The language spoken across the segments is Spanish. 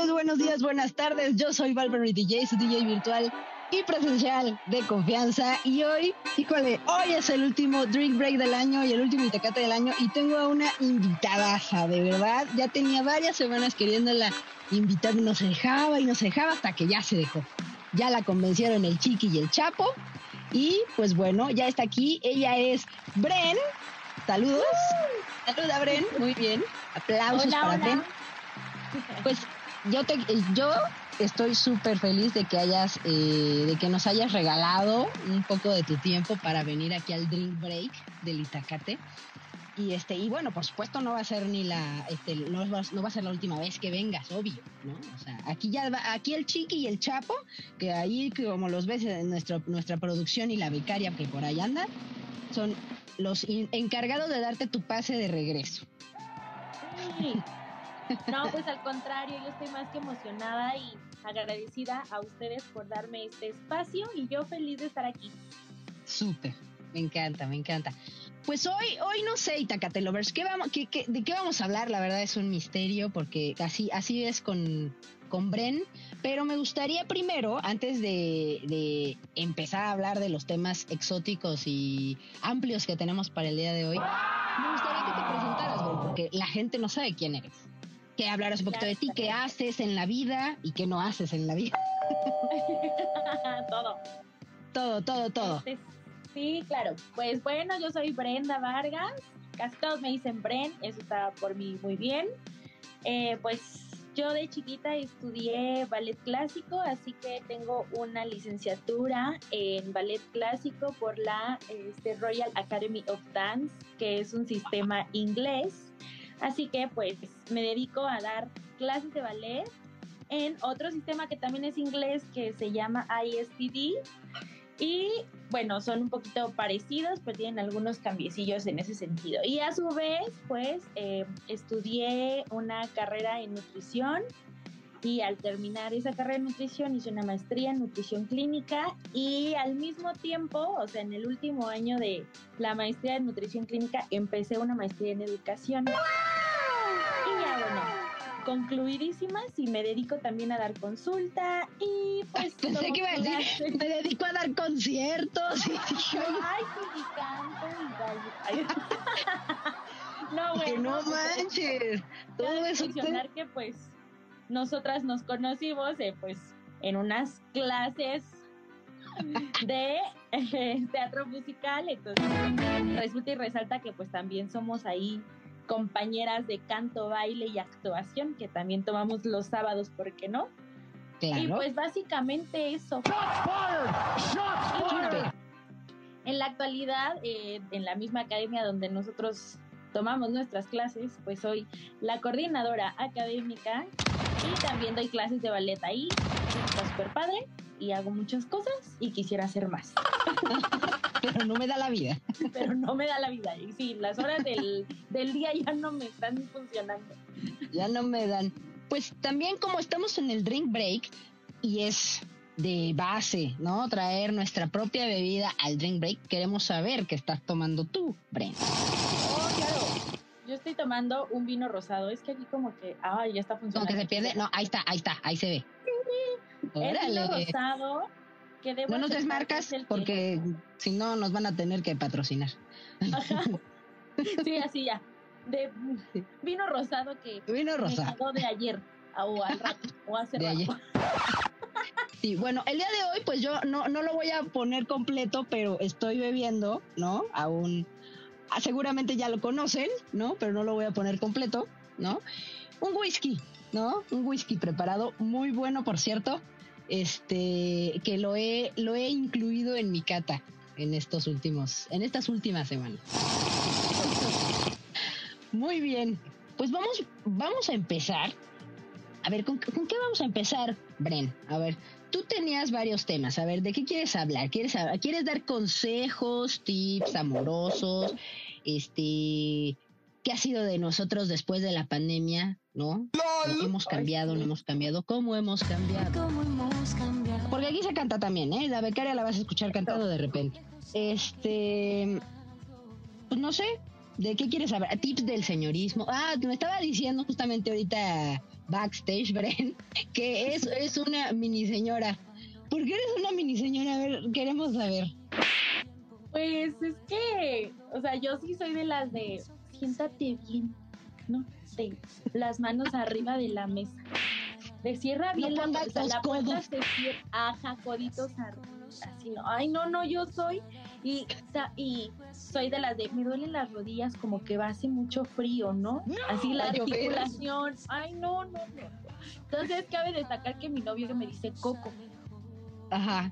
noches, buenos días, buenas tardes. Yo soy Valverde DJ, su DJ virtual y presencial de confianza. Y hoy, híjole, hoy es el último drink break del año y el último Itacate del año. Y tengo a una invitada, de verdad. Ya tenía varias semanas queriéndola invitar, no se dejaba y no se dejaba hasta que ya se dejó. Ya la convencieron el Chiqui y el Chapo. Y pues bueno, ya está aquí. Ella es Bren. Saludos. Saluda, Bren. Muy bien. Aplausos para Bren. Pues yo te, yo estoy súper feliz de que hayas, eh, de que nos hayas regalado un poco de tu tiempo para venir aquí al Drink Break del Itacate. Y este, y bueno, por supuesto no va a ser ni la, este, no no va a ser la última vez que vengas, obvio, ¿no? O sea, aquí ya va, aquí el Chiqui y el Chapo, que ahí como los ves en nuestra, nuestra producción y la becaria que por ahí anda, son los encargados de darte tu pase de regreso. No, pues al contrario, yo estoy más que emocionada y agradecida a ustedes por darme este espacio y yo feliz de estar aquí. Súper, me encanta, me encanta. Pues hoy, hoy no sé, Itacate Lovers, ¿qué vamos, ¿de qué vamos a hablar? La verdad es un misterio porque así, así es con, con Bren, pero me gustaría primero, antes de, de, empezar a hablar de los temas exóticos y amplios que tenemos para el día de hoy, me gustaría que te presentaras, porque la gente no sabe quién eres que hablaras un poquito de ti, qué haces en la vida y qué no haces en la vida. todo. Todo, todo, todo. Este, sí, claro. Pues bueno, yo soy Brenda Vargas. Casi todos me dicen Bren, eso está por mí muy bien. Eh, pues yo de chiquita estudié ballet clásico, así que tengo una licenciatura en ballet clásico por la este, Royal Academy of Dance, que es un sistema inglés Así que pues me dedico a dar clases de ballet en otro sistema que también es inglés que se llama ISTD. Y bueno, son un poquito parecidos, pero tienen algunos cambiecillos en ese sentido. Y a su vez, pues eh, estudié una carrera en nutrición y al terminar esa carrera de nutrición hice una maestría en nutrición clínica y al mismo tiempo, o sea, en el último año de la maestría en nutrición clínica, empecé una maestría en educación. Y ya, bueno, concluidísimas y me dedico también a dar consulta y pues... Pensé que iba a decir, me dedico a dar conciertos. Y... Ay, sí, y canto y No, bueno. Que no manches. Todo eso. Mencionar que pues nosotras nos conocimos eh, pues en unas clases de eh, teatro musical, entonces resulta y resalta que pues también somos ahí compañeras de canto, baile y actuación, que también tomamos los sábados, ¿por qué no? Y pues básicamente eso. En la actualidad, eh, en la misma academia donde nosotros tomamos nuestras clases, pues soy la coordinadora académica y también doy clases de ballet ahí. Está súper padre y hago muchas cosas y quisiera hacer más. Pero no me da la vida. Pero no me da la vida. Y sí, las horas del, del día ya no me están funcionando. Ya no me dan. Pues también como estamos en el drink break y es de base, ¿no? Traer nuestra propia bebida al drink break, queremos saber qué estás tomando tú, Brent. Estoy tomando un vino rosado. Es que aquí como que, ah, ya está funcionando. Como que se pierde. No, ahí está, ahí está, ahí se ve. El vino rosado. Que no nos des marcas porque si no nos van a tener que patrocinar. Ajá. Sí, así ya. De vino rosado que vino rosado. de ayer o, al rato, o hace de Ayer. Sí, bueno, el día de hoy, pues yo no, no lo voy a poner completo, pero estoy bebiendo, ¿no? Aún Ah, seguramente ya lo conocen, ¿no? Pero no lo voy a poner completo, ¿no? Un whisky, ¿no? Un whisky preparado, muy bueno, por cierto, este, que lo he, lo he incluido en mi cata en estos últimos, en estas últimas semanas. Muy bien, pues vamos, vamos a empezar. A ver, ¿con, ¿con qué vamos a empezar, Bren? A ver, tú tenías varios temas. A ver, ¿de qué quieres hablar? ¿Quieres, ¿Quieres dar consejos, tips amorosos? Este, ¿qué ha sido de nosotros después de la pandemia? ¿No? ¿Hemos cambiado? ¿No hemos cambiado? ¿Cómo hemos cambiado? Porque aquí se canta también, ¿eh? La becaria la vas a escuchar cantando de repente. Este, pues no sé, ¿De qué quieres saber? Tips del señorismo. Ah, me estaba diciendo justamente ahorita backstage, Bren, que es, es una mini señora. ¿Por qué eres una mini señora? A ver, queremos saber. Pues es que, o sea, yo sí soy de las de siéntate bien, ¿no? De las manos arriba de la mesa. De cierra bien la, mesa, la puerta se cierra, ajá, coditos arriba. Así no, ay no, no, yo soy y, y soy de las de me duelen las rodillas como que va hace mucho frío, ¿no? Así la articulación, ay no, no, no. Entonces cabe destacar que mi novio me dice Coco. Ajá.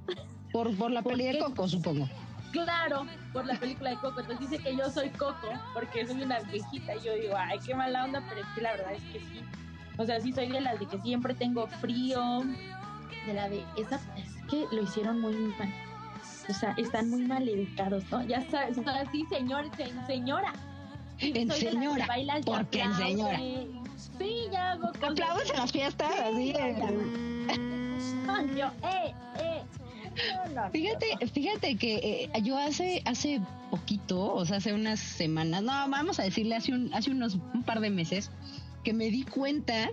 Por, por la peli de Coco, supongo. Claro, por la película de Coco. Entonces dice que yo soy Coco porque soy una viejita. Y yo digo, ay, qué mala onda, pero es que la verdad es que sí. O sea, sí soy de las de que siempre tengo frío. De la de esa, es que lo hicieron muy mal. O sea, están muy mal educados, ¿no? Ya sabes, o sea, sí, señor, señora. En señora. porque en señora. Sí, ya hago Aplausos en las fiestas, así. Yo, eh, eh. Fíjate, fíjate que eh, yo hace hace poquito, o sea, hace unas semanas, no, vamos a decirle hace un hace unos un par de meses que me di cuenta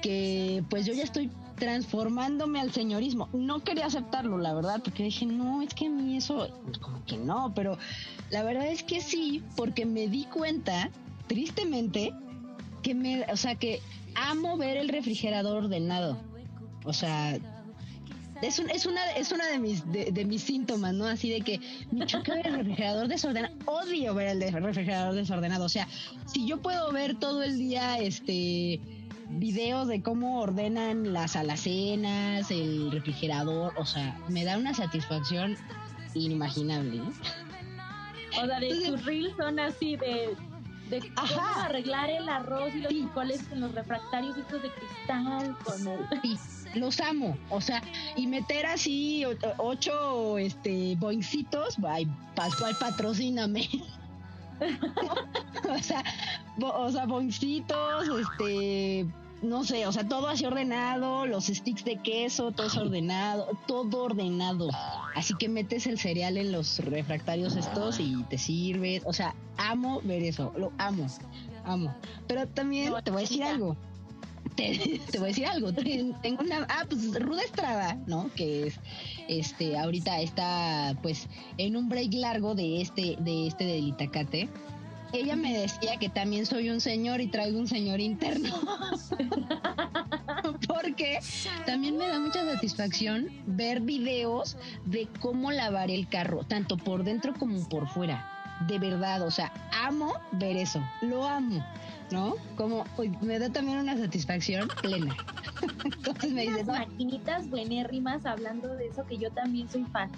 que pues yo ya estoy transformándome al señorismo. No quería aceptarlo, la verdad, porque dije, no, es que a mí eso, como que no, pero la verdad es que sí, porque me di cuenta, tristemente, que me, o sea, que amo ver el refrigerador ordenado. O sea, es, es una es una de mis de, mis síntomas, ¿no? Así de que me choca ver el refrigerador desordenado, odio ver el refrigerador desordenado, o sea, si yo puedo ver todo el día este videos de cómo ordenan las alacenas, el refrigerador, o sea, me da una satisfacción inimaginable. ¿eh? O sea, de tus reels son así de de cómo arreglar el arroz y los frijoles en los refractarios estos de cristal con el... los amo, o sea, y meter así ocho este boincitos, ay, Pascual patrocíname. o sea, o sea, boincitos, este no sé, o sea, todo así ordenado, los sticks de queso, todo es ordenado, todo ordenado. Así que metes el cereal en los refractarios estos y te sirves. O sea, amo ver eso, lo amo, amo. Pero también te voy a decir algo. Te, voy a decir algo. Tengo una. Ah, pues Ruda Estrada, ¿no? Que es. Este, ahorita está, pues, en un break largo de este, de este del Itacate ella me decía que también soy un señor y traigo un señor interno. Porque también me da mucha satisfacción ver videos de cómo lavar el carro, tanto por dentro como por fuera. De verdad, o sea, amo ver eso, lo amo, ¿no? Como me da también una satisfacción plena. Entonces me dice, maquinitas buenérrimas hablando de eso que yo también soy fan.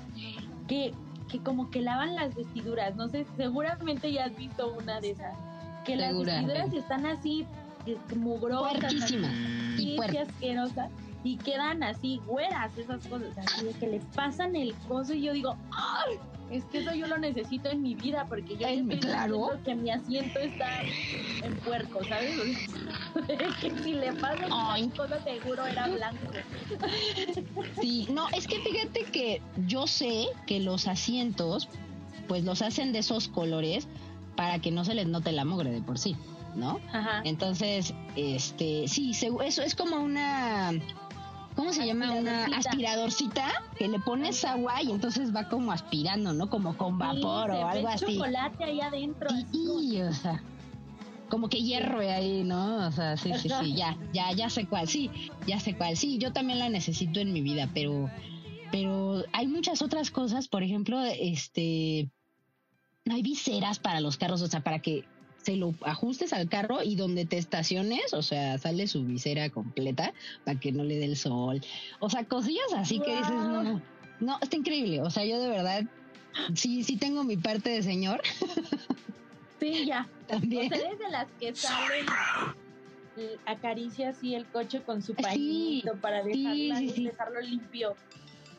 Que que como que lavan las vestiduras. No sé, seguramente ya has visto una de esas. Que las vestiduras están así mugrosas, y asquerosas y quedan así güeras esas cosas, así de que le pasan el coso y yo digo, ¡ay! Es que eso yo lo necesito en mi vida porque ya estoy claro. que mi asiento está en puerco, ¿sabes? que si le pasa Ay. cosa seguro era blanco. Sí, no, es que fíjate que yo sé que los asientos pues los hacen de esos colores para que no se les note la mugre de por sí, ¿no? Ajá. Entonces, este, sí, eso es como una ¿cómo se llama? Una aspiradorcita que le pones agua y entonces va como aspirando, ¿no? Como con vapor o algo así. chocolate ahí adentro. Sí, o sea, como que hierro ahí, ¿no? O sea, sí, sí, sí, ya, ya, ya sé cuál, sí, ya sé cuál. Sí, yo también la necesito en mi vida, pero, pero hay muchas otras cosas, por ejemplo, este, hay viseras para los carros, o sea, para que se lo ajustes al carro y donde te estaciones, o sea, sale su visera completa para que no le dé el sol. O sea, cosillas así que dices, no, no, está increíble. O sea, yo de verdad, sí, sí tengo mi parte de señor. Sí, ya. También. Ustedes de las que salen acaricia así el coche con su pañito para dejarlo limpio.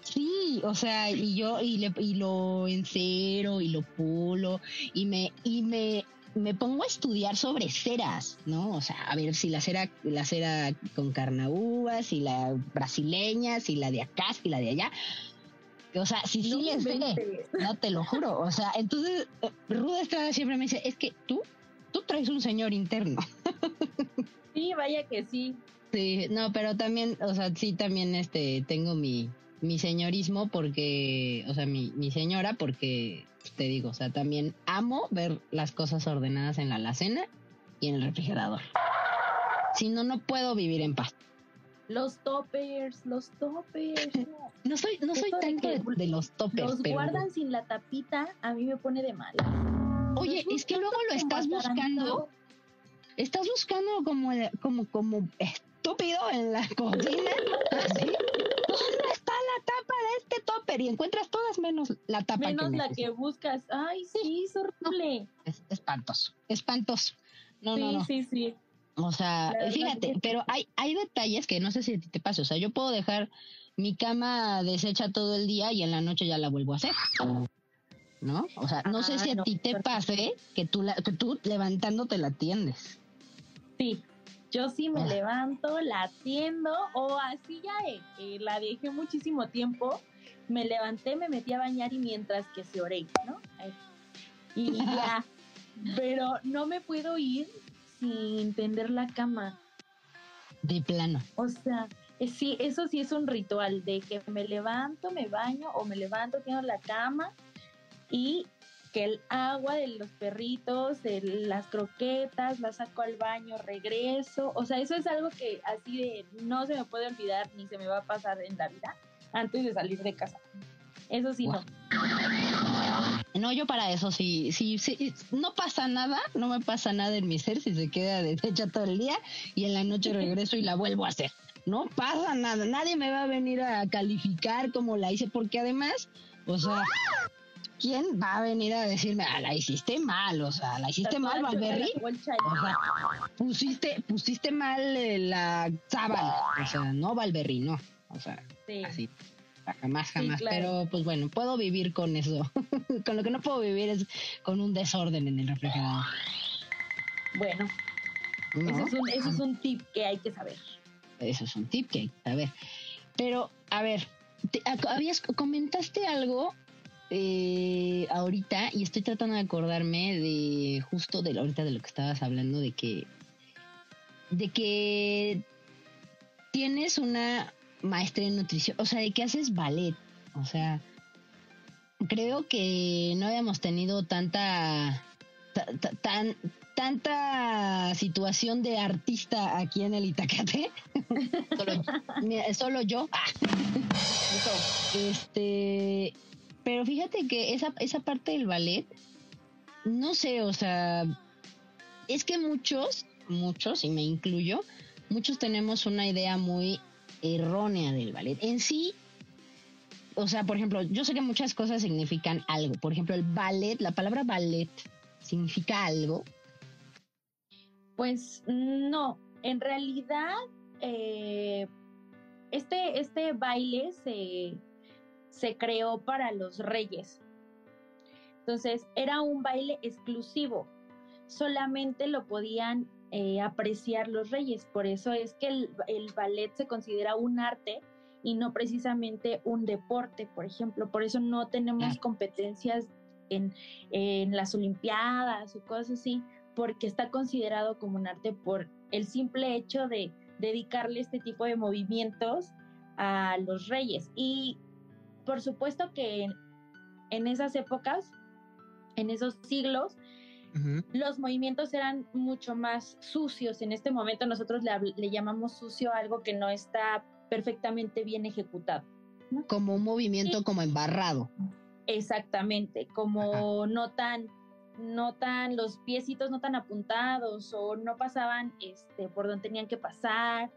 Sí, o sea, y yo y, le, y lo encero y lo pulo y me y me me pongo a estudiar sobre ceras, ¿no? O sea, a ver si la cera, la cera con carnaúbas, si la brasileña, si la de acá, si la de allá. O sea, si sí les ve, no te lo juro. O sea, entonces eh, Ruda Estrada siempre me dice, es que tú, tú traes un señor interno. Sí, vaya que sí. Sí, no, pero también, o sea, sí también este tengo mi, mi señorismo porque, o sea, mi, mi señora porque te digo, o sea, también amo ver las cosas ordenadas en la alacena y en el refrigerador. Si no, no puedo vivir en paz. Los toppers, los toppers. No soy, no soy tanto de, los toppers. Los guardan sin la tapita, a mí me pone de mal. Oye, es que luego lo estás buscando. Estás buscando como, como, como estúpido en la cocina. este topper? Y encuentras todas menos la tapa. Menos la que buscas. Ay, sí, es horrible. es espantoso, espantoso. No, no, no. Sí, sí, o sea, fíjate, pero hay, hay detalles que no sé si a ti te pasa. O sea, yo puedo dejar mi cama deshecha todo el día y en la noche ya la vuelvo a hacer. ¿No? O sea, no sé si a ti te pase que tú, la, que tú levantándote la atiendes. Sí, yo sí me ah. levanto, la atiendo o así ya eh, la dejé muchísimo tiempo. Me levanté, me metí a bañar y mientras que se oré, ¿no? Y ya. Pero no me puedo ir sin tender la cama. De plano. O sea, eh, sí, eso sí es un ritual de que me levanto, me baño o me levanto, tengo la cama y que el agua de los perritos, de las croquetas, la saco al baño, regreso. O sea, eso es algo que así de no se me puede olvidar ni se me va a pasar en la vida antes de salir de casa. Eso sí, no. No, yo para eso sí, sí, sí, no pasa nada, no me pasa nada en mi ser si se queda deshecha todo el día y en la noche regreso y la vuelvo a hacer. No pasa nada, nadie me va a venir a calificar como la hice, porque además, o sea, ¿quién va a venir a decirme, ah, la hiciste mal? O sea, la hiciste mal, Valverri. pusiste, pusiste mal eh, la sábana. O sea, no Valverri, no. O sea, así jamás, jamás. Pero pues bueno, puedo vivir con eso. con lo que no puedo vivir es con un desorden en el refrigerador. Bueno, eso, es un, eso es un tip que hay que saber. Eso es un tip que hay que saber. Pero, a ver, habías comentaste algo eh, ahorita y estoy tratando de acordarme de justo de ahorita de lo que estabas hablando de que de que tienes una maestra en nutrición, o sea, de que haces ballet, o sea, creo que no habíamos tenido tanta tan tanta situación de artista aquí en el Itacate. solo, yo. este, pero fíjate que esa, esa parte del ballet, no sé, o sea, es que muchos, muchos, y me incluyo, muchos tenemos una idea muy errónea del ballet. En sí, o sea, por ejemplo, yo sé que muchas cosas significan algo. Por ejemplo, el ballet, la palabra ballet significa algo. Pues no, en realidad eh, este, este baile se, se creó para los reyes. Entonces era un baile exclusivo. Solamente lo podían eh, apreciar los reyes. Por eso es que el, ballet se considera un arte y no precisamente un deporte, por ejemplo. Por eso no tenemos competencias en, en, las Olimpiadas o cosas así, porque está considerado como un arte por el simple hecho de dedicarle este tipo de movimientos a los reyes. Y por supuesto que en esas épocas, en esos siglos, los movimientos eran mucho más sucios. En este momento nosotros le, llamamos sucio algo que no está perfectamente bien ejecutado. Como un movimiento como embarrado. Exactamente, como no tan no tan los piecitos no tan apuntados o no pasaban este por donde tenían que pasar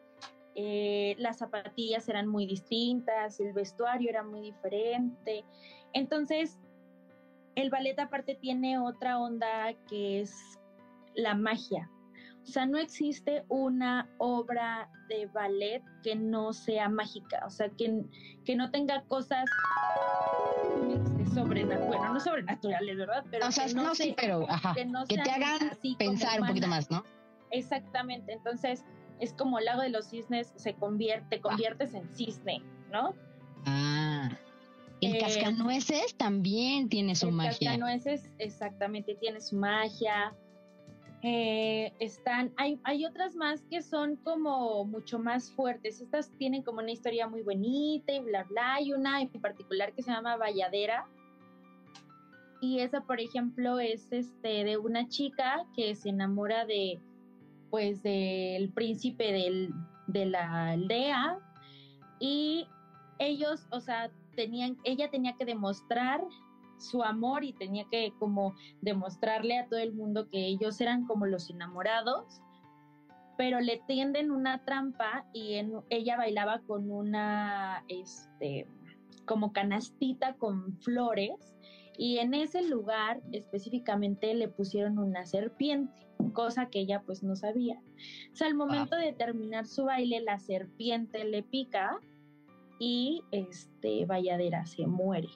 eh, las zapatillas eran muy distintas el vestuario era muy diferente entonces el ballet aparte tiene otra onda que es la magia. O sea, no existe una obra de ballet que no sea mágica, o sea, que, que no tenga cosas este, sobrenaturales, bueno, no sobrenaturales, ¿verdad? Pero o sea, no, sí, pero que, te hagan pensar un poquito más, ¿no? Exactamente, entonces es como el lago de los cisnes se convierte, conviertes en cisne, ¿no? Ah. El cascanueces también tiene su magia. El cascanueces exactamente tiene su magia. Eh, están, hay, hay otras más que son como mucho más fuertes. Estas tienen como una historia muy bonita y bla, bla. Hay una en particular que se llama Valladera. Y esa, por ejemplo, es este de una chica que se enamora de, pues, del príncipe del, de la aldea. Y ellos, o sea, tenían, ella tenía que demostrar su amor y tenía que como demostrarle a todo el mundo que ellos eran como los enamorados, pero le tienden una trampa y en, ella bailaba con una, este, como canastita con flores y en ese lugar específicamente le pusieron una serpiente, cosa que ella pues no sabía. O sea, al momento de terminar su baile, la serpiente le pica y este Valladera se muere.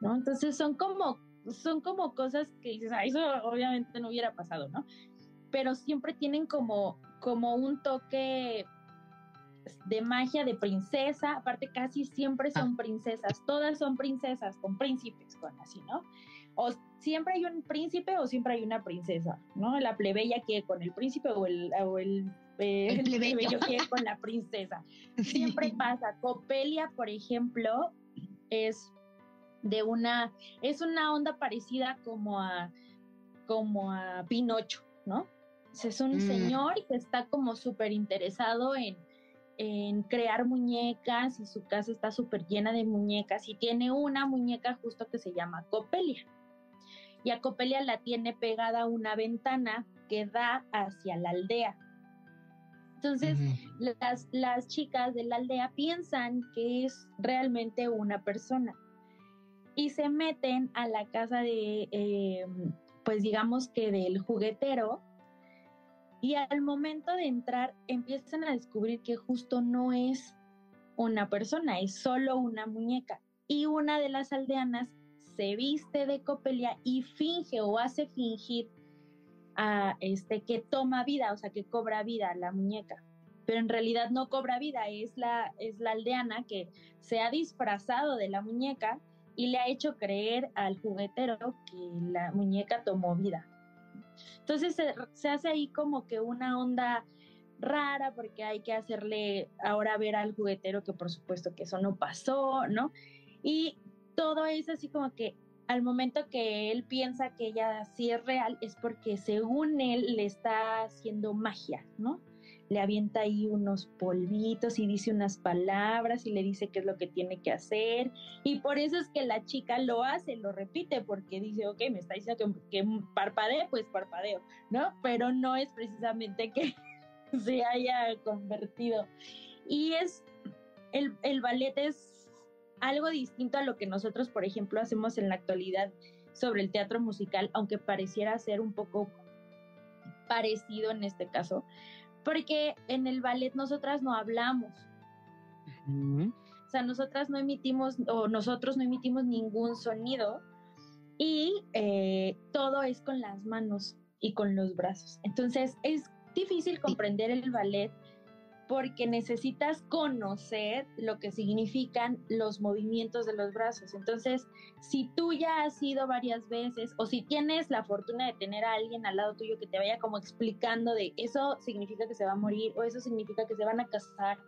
¿no? Entonces son como, son como cosas que dices, ah, eso obviamente no hubiera pasado, ¿no? Pero siempre tienen como, como un toque de magia de princesa, aparte casi siempre son ah. princesas, todas son princesas con príncipes, con así, ¿no? O siempre hay un príncipe o siempre hay una princesa, ¿no? La plebeya quiere con el príncipe o el, o el, eh, plebeyo quiere con la princesa. Siempre pasa. Copelia, por ejemplo, es de una, es una onda parecida como a, como a Pinocho, ¿no? Es un mm. señor que está como súper interesado en, en crear muñecas y su casa está súper llena de muñecas y tiene una muñeca justo que se llama Copelia. Y a Copelia la tiene pegada a una ventana que da hacia la aldea. Entonces, las, las chicas de la aldea piensan que es realmente una persona y se meten a la casa de, eh, pues digamos que del juguetero, y al momento de entrar empiezan a descubrir que justo no es una persona, es solo una muñeca. Y una de las aldeanas se viste de copelia y finge o hace fingir a este que toma vida, o sea, que cobra vida la muñeca. Pero en realidad no cobra vida, es la, es la aldeana que se ha disfrazado de la muñeca y le ha hecho creer al juguetero que la muñeca tomó vida. Entonces se, hace ahí como que una onda rara porque hay que hacerle ahora ver al juguetero que por supuesto que eso no pasó, ¿no? Y todo es así como que al momento que él piensa que ella sí es real es porque según él le está haciendo magia, ¿no? le avienta ahí unos polvitos y dice unas palabras y le dice qué es lo que tiene que hacer. Y por eso es que la chica lo hace, lo repite, porque dice, ok, me está diciendo que, que parpadee, pues parpadeo, ¿no? Pero no es precisamente que se haya convertido. Y es, el, el ballet es algo distinto a lo que nosotros, por ejemplo, hacemos en la actualidad sobre el teatro musical, aunque pareciera ser un poco parecido en este caso, porque en el ballet nosotras no hablamos. O sea, nosotras no emitimos o nosotros no emitimos ningún sonido y eh, todo es con las manos y con los brazos. Entonces es difícil comprender el ballet porque necesitas conocer lo que significan los movimientos de los brazos. Entonces, si tú ya has ido varias veces o si tienes la fortuna de tener a alguien al lado tuyo que te vaya como explicando de eso significa que se va a morir o eso significa que se van a casar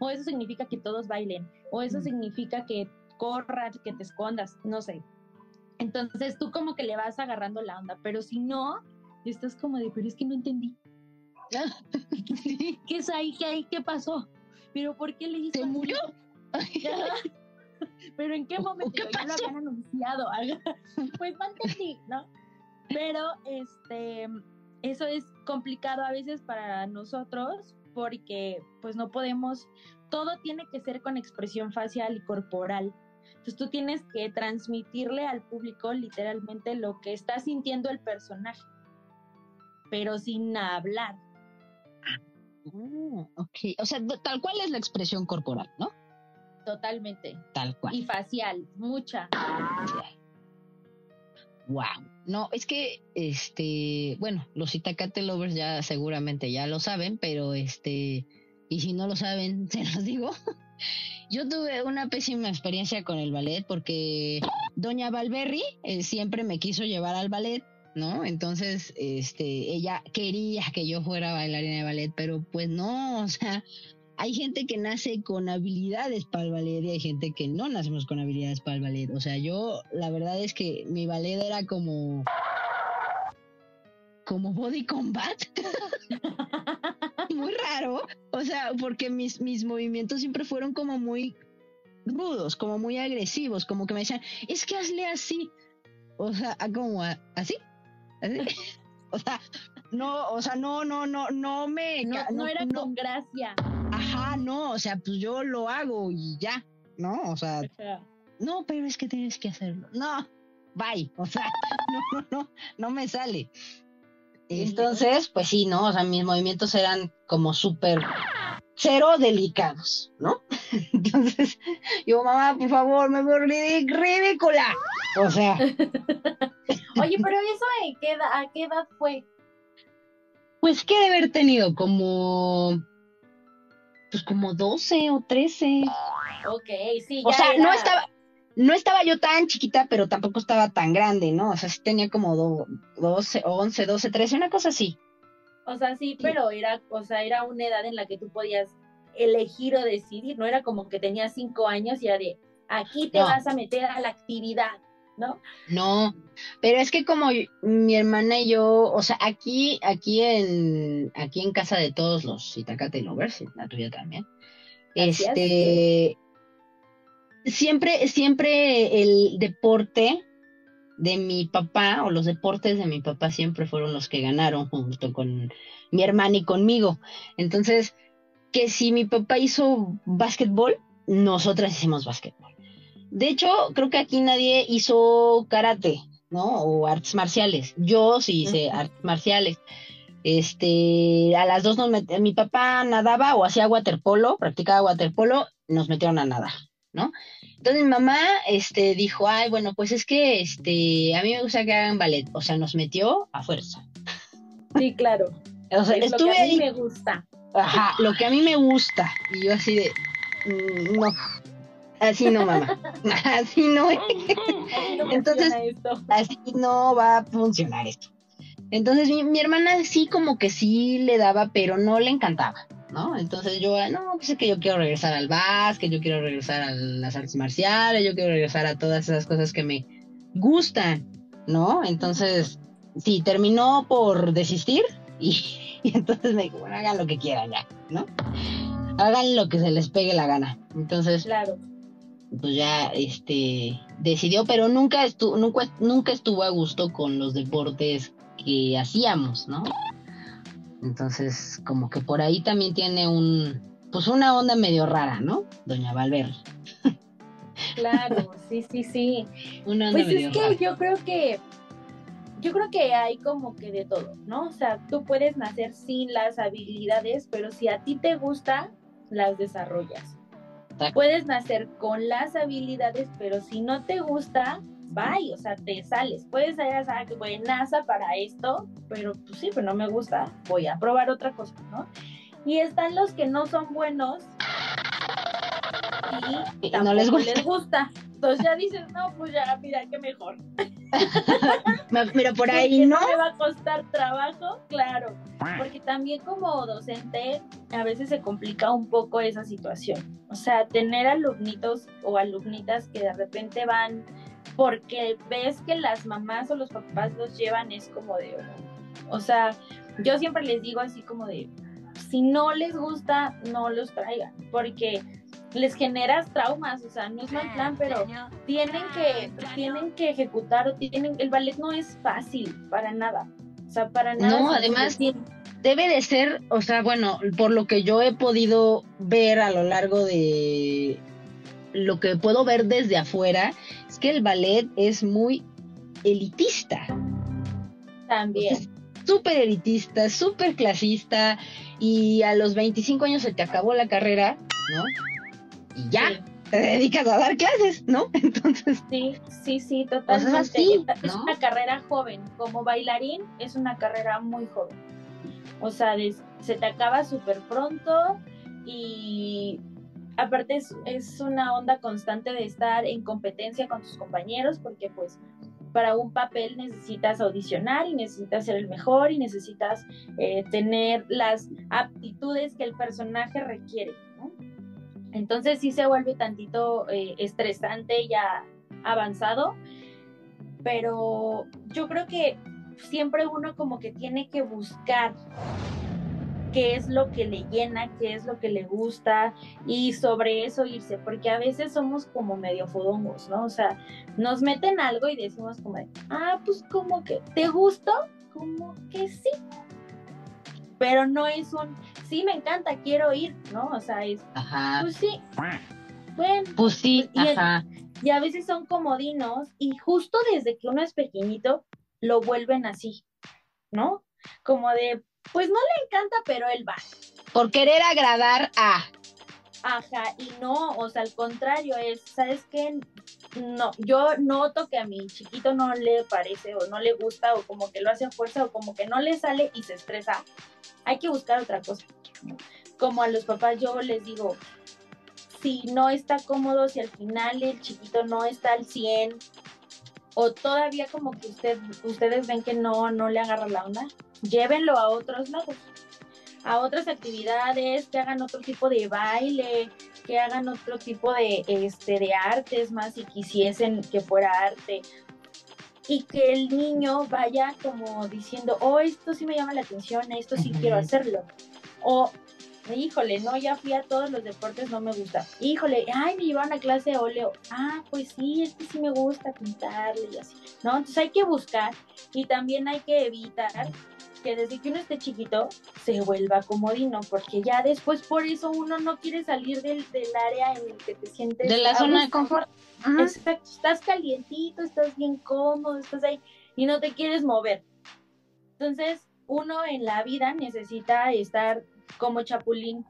o eso significa que todos bailen o eso significa que corras, que te escondas, no sé. Entonces tú como que le vas agarrando la onda, pero si no, estás como de, pero es que no entendí. ¿Qué es ahí? ¿Qué, hay? ¿Qué pasó? ¿Pero por qué le hizo ¿Se murió? ¿Pero en qué momento? ¿Qué ya lo habían anunciado. pues no entendí, ¿no? Pero este, eso es complicado a veces para nosotros porque pues no podemos, todo tiene que ser con expresión facial y corporal. Entonces tú tienes que transmitirle al público literalmente lo que está sintiendo el personaje, pero sin hablar. Ah, ok, o sea, tal cual es la expresión corporal, ¿no? Totalmente. Tal cual. Y facial, mucha. Wow. No, es que, este, bueno, los Itacate Lovers ya seguramente ya lo saben, pero este, y si no lo saben, se los digo. Yo tuve una pésima experiencia con el ballet porque doña Valberry eh, siempre me quiso llevar al ballet, ¿no? Entonces, este, ella quería que yo fuera bailarina de ballet, pero pues no, o sea, hay gente que nace con habilidades para el ballet y hay gente que no nacemos con habilidades para el ballet. O sea, yo, la verdad es que mi ballet era como como body combat. muy raro. O sea, porque mis, mis movimientos siempre fueron como muy rudos, como muy agresivos, como que me decían, es que hazle así. O sea, como así. o sea, no, o sea, no, no, no, no me. No, no, era con gracia. Ajá, no, o sea, pues yo lo hago y ya, ¿no? O sea, no, pero es que tienes que hacerlo. No, bye. O sea, no, no, no, no me sale. Entonces, pues sí, ¿no? O sea, mis movimientos eran como súper cero delicados, ¿no? Entonces, yo, mamá, por favor, me veo ridícula. O sea. Oye, pero eso ¿a qué, edad, ¿a qué edad fue? Pues que de haber tenido como. Pues como 12 o 13. Ok, sí. Ya o sea, no estaba no estaba yo tan chiquita, pero tampoco estaba tan grande, ¿no? O sea, sí tenía como 12, 11, 12, 13, una cosa así. O sea, sí, pero era, o sea, era una edad en la que tú podías elegir o decidir, no era como que tenías cinco años y era de, aquí te vas a meter a la actividad, ¿no? No, pero es que como mi hermana y yo, o sea, aquí, aquí en, aquí en casa de todos los Itacate Lovers, la tuya también, este, siempre, siempre el deporte de mi papá o los deportes de mi papá siempre fueron los que ganaron junto con mi hermana y conmigo. Entonces, que si mi papá hizo básquetbol, nosotras hicimos básquetbol. De hecho, creo que aquí nadie hizo karate, ¿no? O artes marciales. Yo sí hice artes marciales. Este, a las dos nos mi papá nadaba o hacía waterpolo, practicaba waterpolo, nos metieron a nadar. ¿no? Entonces mi mamá este, dijo, ay, bueno, pues es que este, a mí me gusta que hagan ballet, o sea, nos metió a fuerza. Sí, claro. o sea, estuve lo que a mí me gusta. Ajá, lo que a mí me gusta. Y yo así de, mm, no, así no, mamá, así no. Entonces, así no va a funcionar esto. Entonces mi, mi hermana sí como que sí le daba, pero no le encantaba. ¿No? Entonces yo, no, pues es que yo quiero regresar al básquet, yo quiero regresar a las artes marciales, yo quiero regresar a todas esas cosas que me gustan, ¿no? Entonces, sí, terminó por desistir y, entonces me dijo, bueno, hagan lo que quieran ya, ¿no? Hagan lo que se les pegue la gana. Entonces, claro. pues ya, este, decidió, pero nunca estuvo, nunca, nunca estuvo a gusto con los deportes que hacíamos, ¿no? Entonces, como que por ahí también tiene un, pues una onda medio rara, ¿no? Doña Valverde. Claro, sí, sí, sí. Una onda pues es que yo creo que, yo creo que hay como que de todo, ¿no? O sea, tú puedes nacer sin las habilidades, pero si a ti te gusta, las desarrollas. Puedes nacer con las habilidades, pero si no te gusta, bye, o sea, te sales. Puedes ser, a que NASA para esto, pero pues sí, pero no me gusta, voy a probar otra cosa, ¿no? Y están los que no son buenos y, no les gusta. Entonces ya dices, no, pues ya, mira, qué mejor. Pero por ahí no. me va a costar trabajo, claro. Porque también como docente a veces se complica un poco esa situación. O sea, tener alumnitos o alumnitas que de repente van porque ves que las mamás o los papás los llevan es como de, o sea, yo siempre les digo así como de, si no les gusta, no los traigan, porque les generas traumas, o sea, no es mal plan, pero tienen que, tienen que ejecutar, o tienen, el ballet no es fácil para nada, o sea, para nada. No, además debe de ser, o sea, bueno, por lo que yo he podido ver a lo largo de lo que puedo ver desde afuera es que el ballet es muy elitista. También. Súper elitista, súper clasista y a los 25 años se te acabó la carrera, ¿no? Y ya. Te dedicas a dar clases, ¿no? Entonces. Sí, sí, sí, totalmente. Es una carrera joven. Como bailarín, es una carrera muy joven. O sea, se te acaba súper pronto y aparte es, es, una onda constante de estar en competencia con tus compañeros, porque pues para un papel necesitas audicionar y necesitas ser el mejor y necesitas eh, tener las aptitudes que el personaje requiere. Entonces sí se vuelve tantito eh, estresante ya avanzado, pero yo creo que siempre uno como que tiene que buscar qué es lo que le llena, qué es lo que le gusta y sobre eso irse, porque a veces somos como medio fodongos, ¿no? O sea, nos meten algo y decimos como, ah, pues como que, ¿te gustó? Como que sí. Pero no es un, sí, me encanta, quiero ir, ¿no? O sea, es, ajá. pues sí. Bueno, pues sí, y, ajá. y a veces son comodinos y justo desde que uno es pequeñito lo vuelven así, ¿no? Como de, pues no le encanta, pero él va. Por querer agradar a. Ajá, y no, o sea, al contrario, es, ¿sabes qué? No, yo noto que a mi chiquito no le parece o no le gusta o como que lo hace a fuerza o como que no le sale y se estresa. Hay que buscar otra cosa. Como a los papás yo les digo, si no está cómodo, si al final el chiquito no está al 100 o todavía como que usted, ustedes ven que no, no le agarra la onda, llévenlo a otros lados, a otras actividades, que hagan otro tipo de baile, que hagan otro tipo de, este, de artes más si quisiesen que fuera arte. Y que el niño vaya como diciendo, oh, esto sí me llama la atención, esto sí quiero hacerlo. O, híjole, no, ya fui a todos los deportes, no me gusta. Híjole, ay, me llevaron a clase de óleo. Ah, pues sí, este sí me gusta pintarle y así, ¿no? Entonces hay que buscar y también hay que evitar que desde que uno esté chiquito se vuelva comodino, porque ya después por eso uno no quiere salir del, área en el que te sientes. De la zona de confort. estás calientito, estás bien cómodo, estás ahí y no te quieres mover. Entonces, uno en la vida necesita estar como chapulín,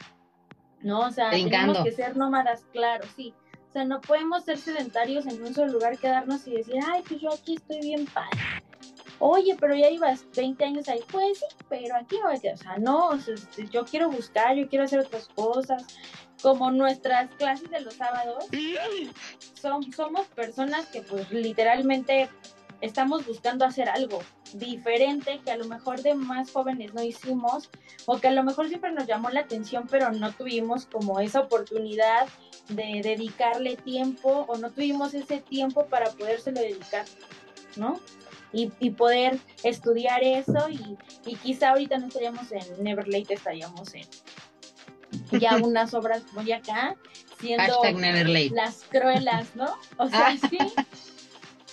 ¿no? O sea, tenemos que ser nómadas, claro, sí. O sea, no podemos ser sedentarios en un solo lugar, quedarnos y decir, ay, pues yo aquí estoy bien padre oye, pero ya ibas 20 años ahí, pues sí, pero aquí no, o sea, no, este, yo quiero buscar, yo quiero hacer otras cosas, como nuestras clases de los sábados, son, somos personas que pues literalmente estamos buscando hacer algo diferente que a lo mejor de más jóvenes no hicimos o que a lo mejor siempre nos llamó la atención pero no tuvimos como esa oportunidad de dedicarle tiempo o no tuvimos ese tiempo para podérselo dedicar, ¿no? y, poder estudiar eso y, y, quizá ahorita no estaríamos en Neverlate, estaríamos en ya unas obras muy acá, siendo las cruelas, ¿no? O sea, sí,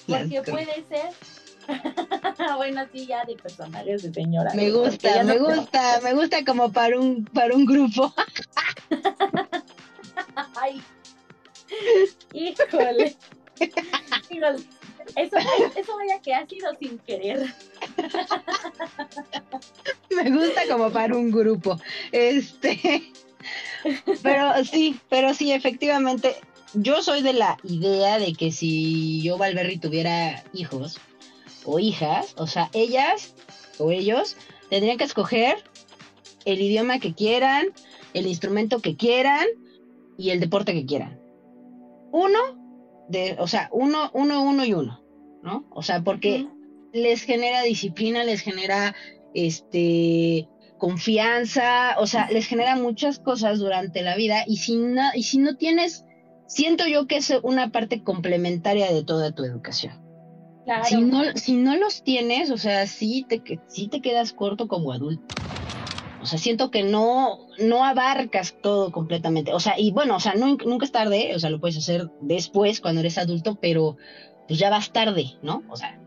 porque puede ser bueno, sí, ya de personales de señora. Me gusta, me gusta, me gusta como para un, para un grupo. Ay, híjole. híjole. Eso, eso vaya que ha sido sin querer. Me gusta como para un grupo. Este. Pero sí, pero sí, efectivamente. Yo soy de la idea de que si yo, Valverri, tuviera hijos o hijas, o sea, ellas o ellos tendrían que escoger el idioma que quieran, el instrumento que quieran y el deporte que quieran. Uno de, o sea, uno, uno, uno y uno, ¿no? O sea, porque les genera disciplina, les genera este confianza, o sea, les genera muchas cosas durante la vida y si no, y si no tienes, siento yo que es una parte complementaria de toda tu educación. Si, no, si no los tienes, o sea, sí te, sí te quedas corto como adulto. O sea, siento que no, no abarcas todo completamente. O sea, y bueno, o sea, nunca es tarde, o sea, lo puedes hacer después cuando eres adulto, pero pues ya vas tarde, ¿no? O sea.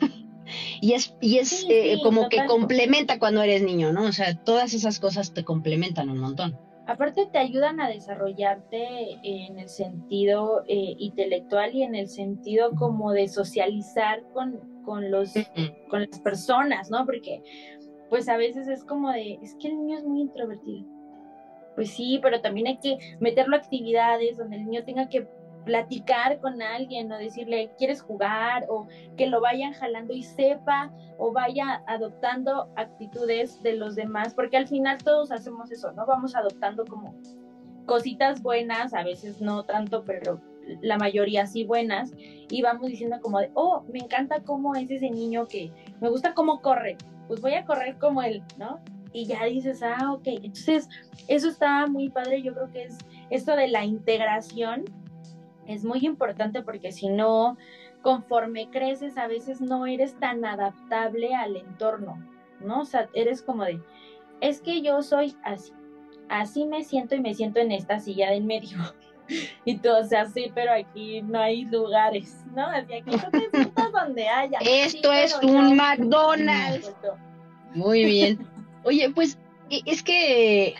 y es, y es eh, como que complementa cuando eres niño, ¿no? O sea, todas esas cosas te complementan un montón. Aparte te ayudan a desarrollarte en el sentido eh, intelectual y en el sentido como de socializar con, con, los, con las personas, ¿no? Porque pues a veces es como de, es que el niño es muy introvertido. Pues sí, pero también hay que meterlo a actividades donde el niño tenga que platicar con alguien o decirle, ¿quieres jugar? O que lo vayan jalando y sepa o vaya adoptando actitudes de los demás, porque al final todos hacemos eso, ¿no? Vamos adoptando como cositas buenas, a veces no tanto, pero la mayoría sí buenas, y vamos diciendo como de, oh, me encanta cómo es ese niño que me gusta cómo corre, pues voy a correr como él, ¿no? Y ya dices, ah, ok, entonces eso está muy padre, yo creo que es esto de la integración, es muy importante porque si no, conforme creces, a veces no eres tan adaptable al entorno, ¿no? O sea, eres como de, es que yo soy así, así me siento y me siento en esta silla de en medio. Y tú, o sea, sí, pero aquí no hay lugares, ¿no? Así aquí tú te sientas donde haya. Esto es un McDonald's. Muy bien. Oye, pues e, es que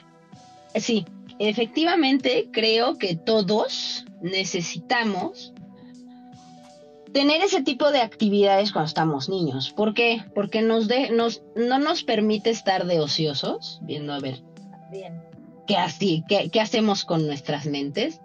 sí, efectivamente creo que todos necesitamos tener ese tipo de actividades cuando estamos niños. ¿Por qué? Porque nos de, nos, no nos permite estar de ociosos, viendo a ver Bien. qué, así, qué, qué hacemos con nuestras mentes.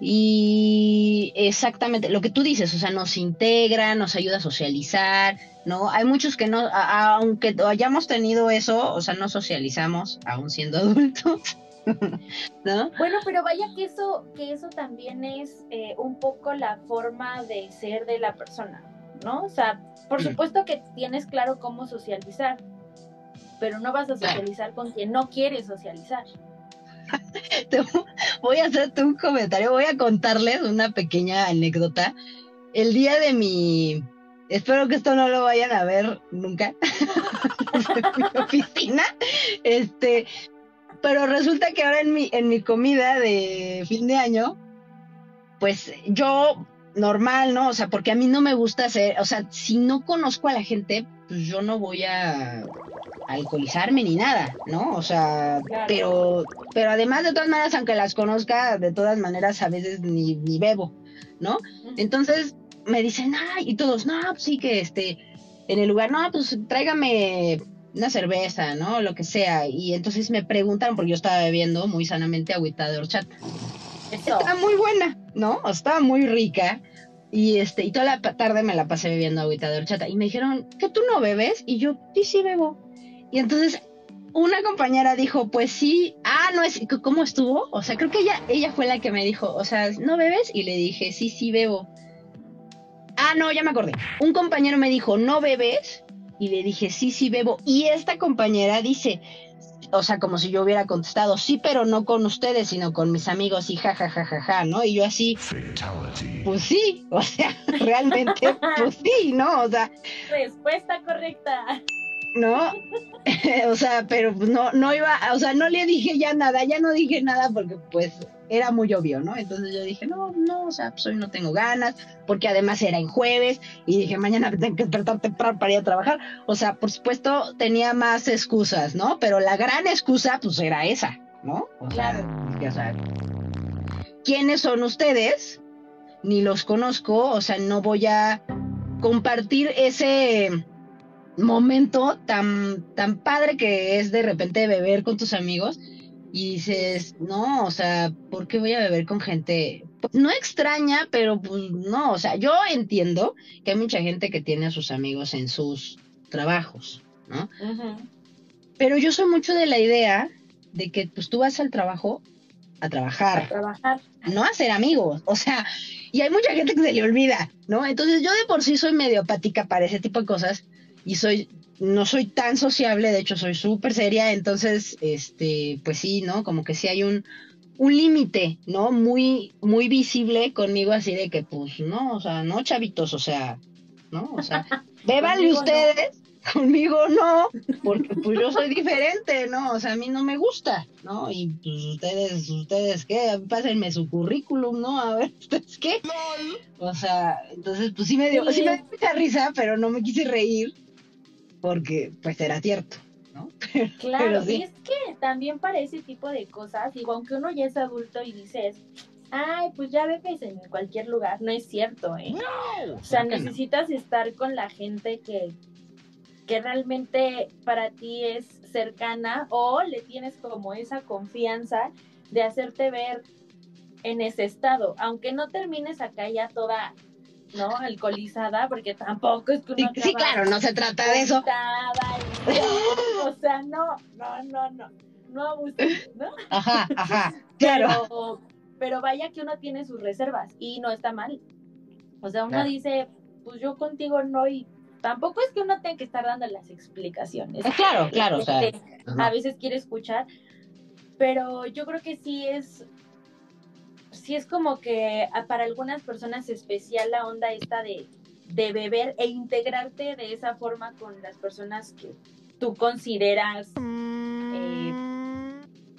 Y exactamente lo que tú dices, o sea, nos integra, nos ayuda a socializar, ¿no? Hay muchos que no, aunque hayamos tenido eso, o sea, no socializamos aún siendo adultos. ¿No? Bueno, pero vaya que eso, que eso también es eh, un poco la forma de ser de la persona, ¿no? O sea, por supuesto que tienes claro cómo socializar, pero no vas a socializar con quien no quiere socializar. Te voy a hacerte un comentario, voy a contarles una pequeña anécdota. El día de mi, espero que esto no lo vayan a ver nunca, mi oficina, este, pero resulta que ahora en mi, en mi comida de fin de año, pues yo normal, ¿no? O sea, porque a mí no me gusta hacer, o sea, si no conozco a la gente, pues yo no voy a alcoholizarme ni nada, ¿no? O sea, pero, pero además de todas maneras, aunque las conozca, de todas maneras a veces ni, ni bebo, ¿no? Entonces me dicen, ay, y todos, no, pues sí que este, en el lugar, no, pues tráigame una cerveza, ¿no? Lo que sea. Y entonces me preguntaron, porque yo estaba bebiendo muy sanamente agüita de horchata. Estaba muy buena, ¿no? Estaba muy rica. Y este, y toda la tarde me la pasé bebiendo agüita de horchata. Y me dijeron, ¿que tú no bebes? Y yo, sí, sí bebo. Y entonces una compañera dijo, pues sí, ah, no es, ¿cómo estuvo? O sea, creo que ella, ella fue la que me dijo, o sea, ¿no bebes? Y le dije, sí, sí bebo. Ah, no, ya me acordé. Un compañero me dijo, ¿no bebes? Y le dije, sí, sí bebo. Y esta compañera dice, o sea, como si yo hubiera contestado, sí, pero no con ustedes, sino con mis amigos y ja, ja, ja, ja, ja, ¿no? Y yo así, pues sí, o sea, realmente, pues sí, ¿no? O sea... Respuesta correcta. ¿No? o sea, pero no, no iba, o sea, no le dije ya nada, ya no dije nada porque pues era muy obvio, ¿no? Entonces yo dije, no, no, o sea, pues hoy no tengo ganas, porque además era en jueves y dije, mañana tengo que despertar temprano para ir a trabajar. O sea, por supuesto tenía más excusas, ¿no? Pero la gran excusa, pues era esa, ¿no? O claro. Sea, o sea, ¿quiénes son ustedes? Ni los conozco, o sea, no voy a compartir ese momento tan, tan padre que es de repente beber con tus amigos y dices, no, o sea, ¿por qué voy a beber con gente? No extraña, pero pues no, o sea, yo entiendo que hay mucha gente que tiene a sus amigos en sus trabajos, ¿no? Pero yo soy mucho de la idea de que pues tú vas al trabajo a trabajar. A trabajar. No a ser amigos, o sea, y hay mucha gente que se le olvida, ¿no? Entonces yo de por sí soy medio apática para ese tipo de cosas y soy no soy tan sociable, de hecho soy súper seria, entonces, este, pues sí, ¿no? Como que sí hay un, un límite, ¿no? Muy, muy visible conmigo, así de que, pues, no, o sea, no, chavitos, o sea, ¿no? O sea, bébanle ustedes, conmigo no, porque pues yo soy diferente, ¿no? O sea, a mí no me gusta, ¿no? Y pues ustedes, ustedes, ¿qué? Pásenme su currículum, ¿no? A ver, ¿ustedes qué? O sea, entonces, pues sí me dio, sí me dio mucha risa, pero no me quise reír porque pues era cierto, ¿no? claro, y es que también para ese tipo de cosas, digo, aunque uno ya es adulto y dices, ay, pues ya bebes en cualquier lugar, no es cierto, ¿eh? o sea, necesitas estar con la gente que, que realmente para ti es cercana o le tienes como esa confianza de hacerte ver en ese estado, aunque no termines acá ya toda ¿no? Alcoholizada, porque tampoco es que Sí, claro, no se trata de eso. o sea, no, no, no, no. no abuses, ¿no? Ajá, ajá, claro. Pero, pero vaya que uno tiene sus reservas y no está mal. O sea, uno Claro. dice, pues yo contigo no y tampoco es que uno tenga que estar dando las explicaciones. Eh, claro, claro, o sea, a veces quiere escuchar, pero yo creo que sí es, sí es como que ah, para algunas personas especial la onda esta de, de beber e integrarte de esa forma con las personas que tú consideras, eh,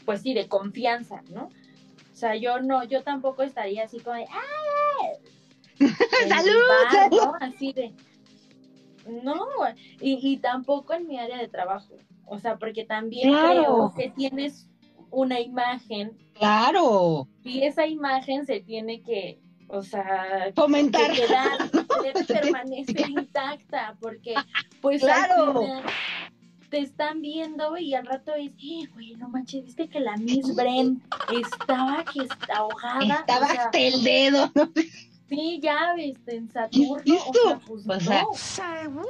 pues sí, de confianza, ¿no? O sea, yo no, yo tampoco estaría así como de, el ¡Salud! bar, ¿no? Así de, no, y, y tampoco en mi área de trabajo. O sea, porque también Claro. creo que tienes una imagen Claro, y esa imagen se tiene que, o sea, que fomentar. quedar, debe Se tiene- permanecer intacta, porque pues Claro. al final te están viendo y al rato es, eh, güey, no manches, viste que la Miss Bren estaba que está ahogada. Estaba o sea, hasta el dedo, ¿no? sí, ya ves, en Saturno, ¿Qué es o esto? sea, pues O sea, no.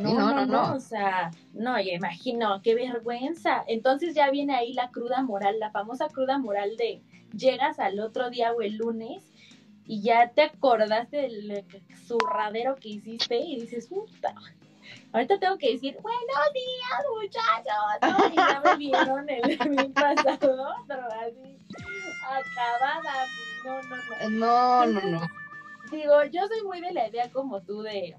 No, no, no, no, no, no. o sea, no, yo imagino, qué vergüenza. Entonces ya viene ahí la cruda moral, la famosa cruda moral de llegas al otro día o el lunes y ya te acordaste del zurradero que hiciste y dices, puta, ahorita tengo que decir, buenos días muchachos, ¿no? y ya me vieron el fin pasado. Pero así, acabada, no, no, no. No, no, no. Digo, yo soy muy de la idea como tú de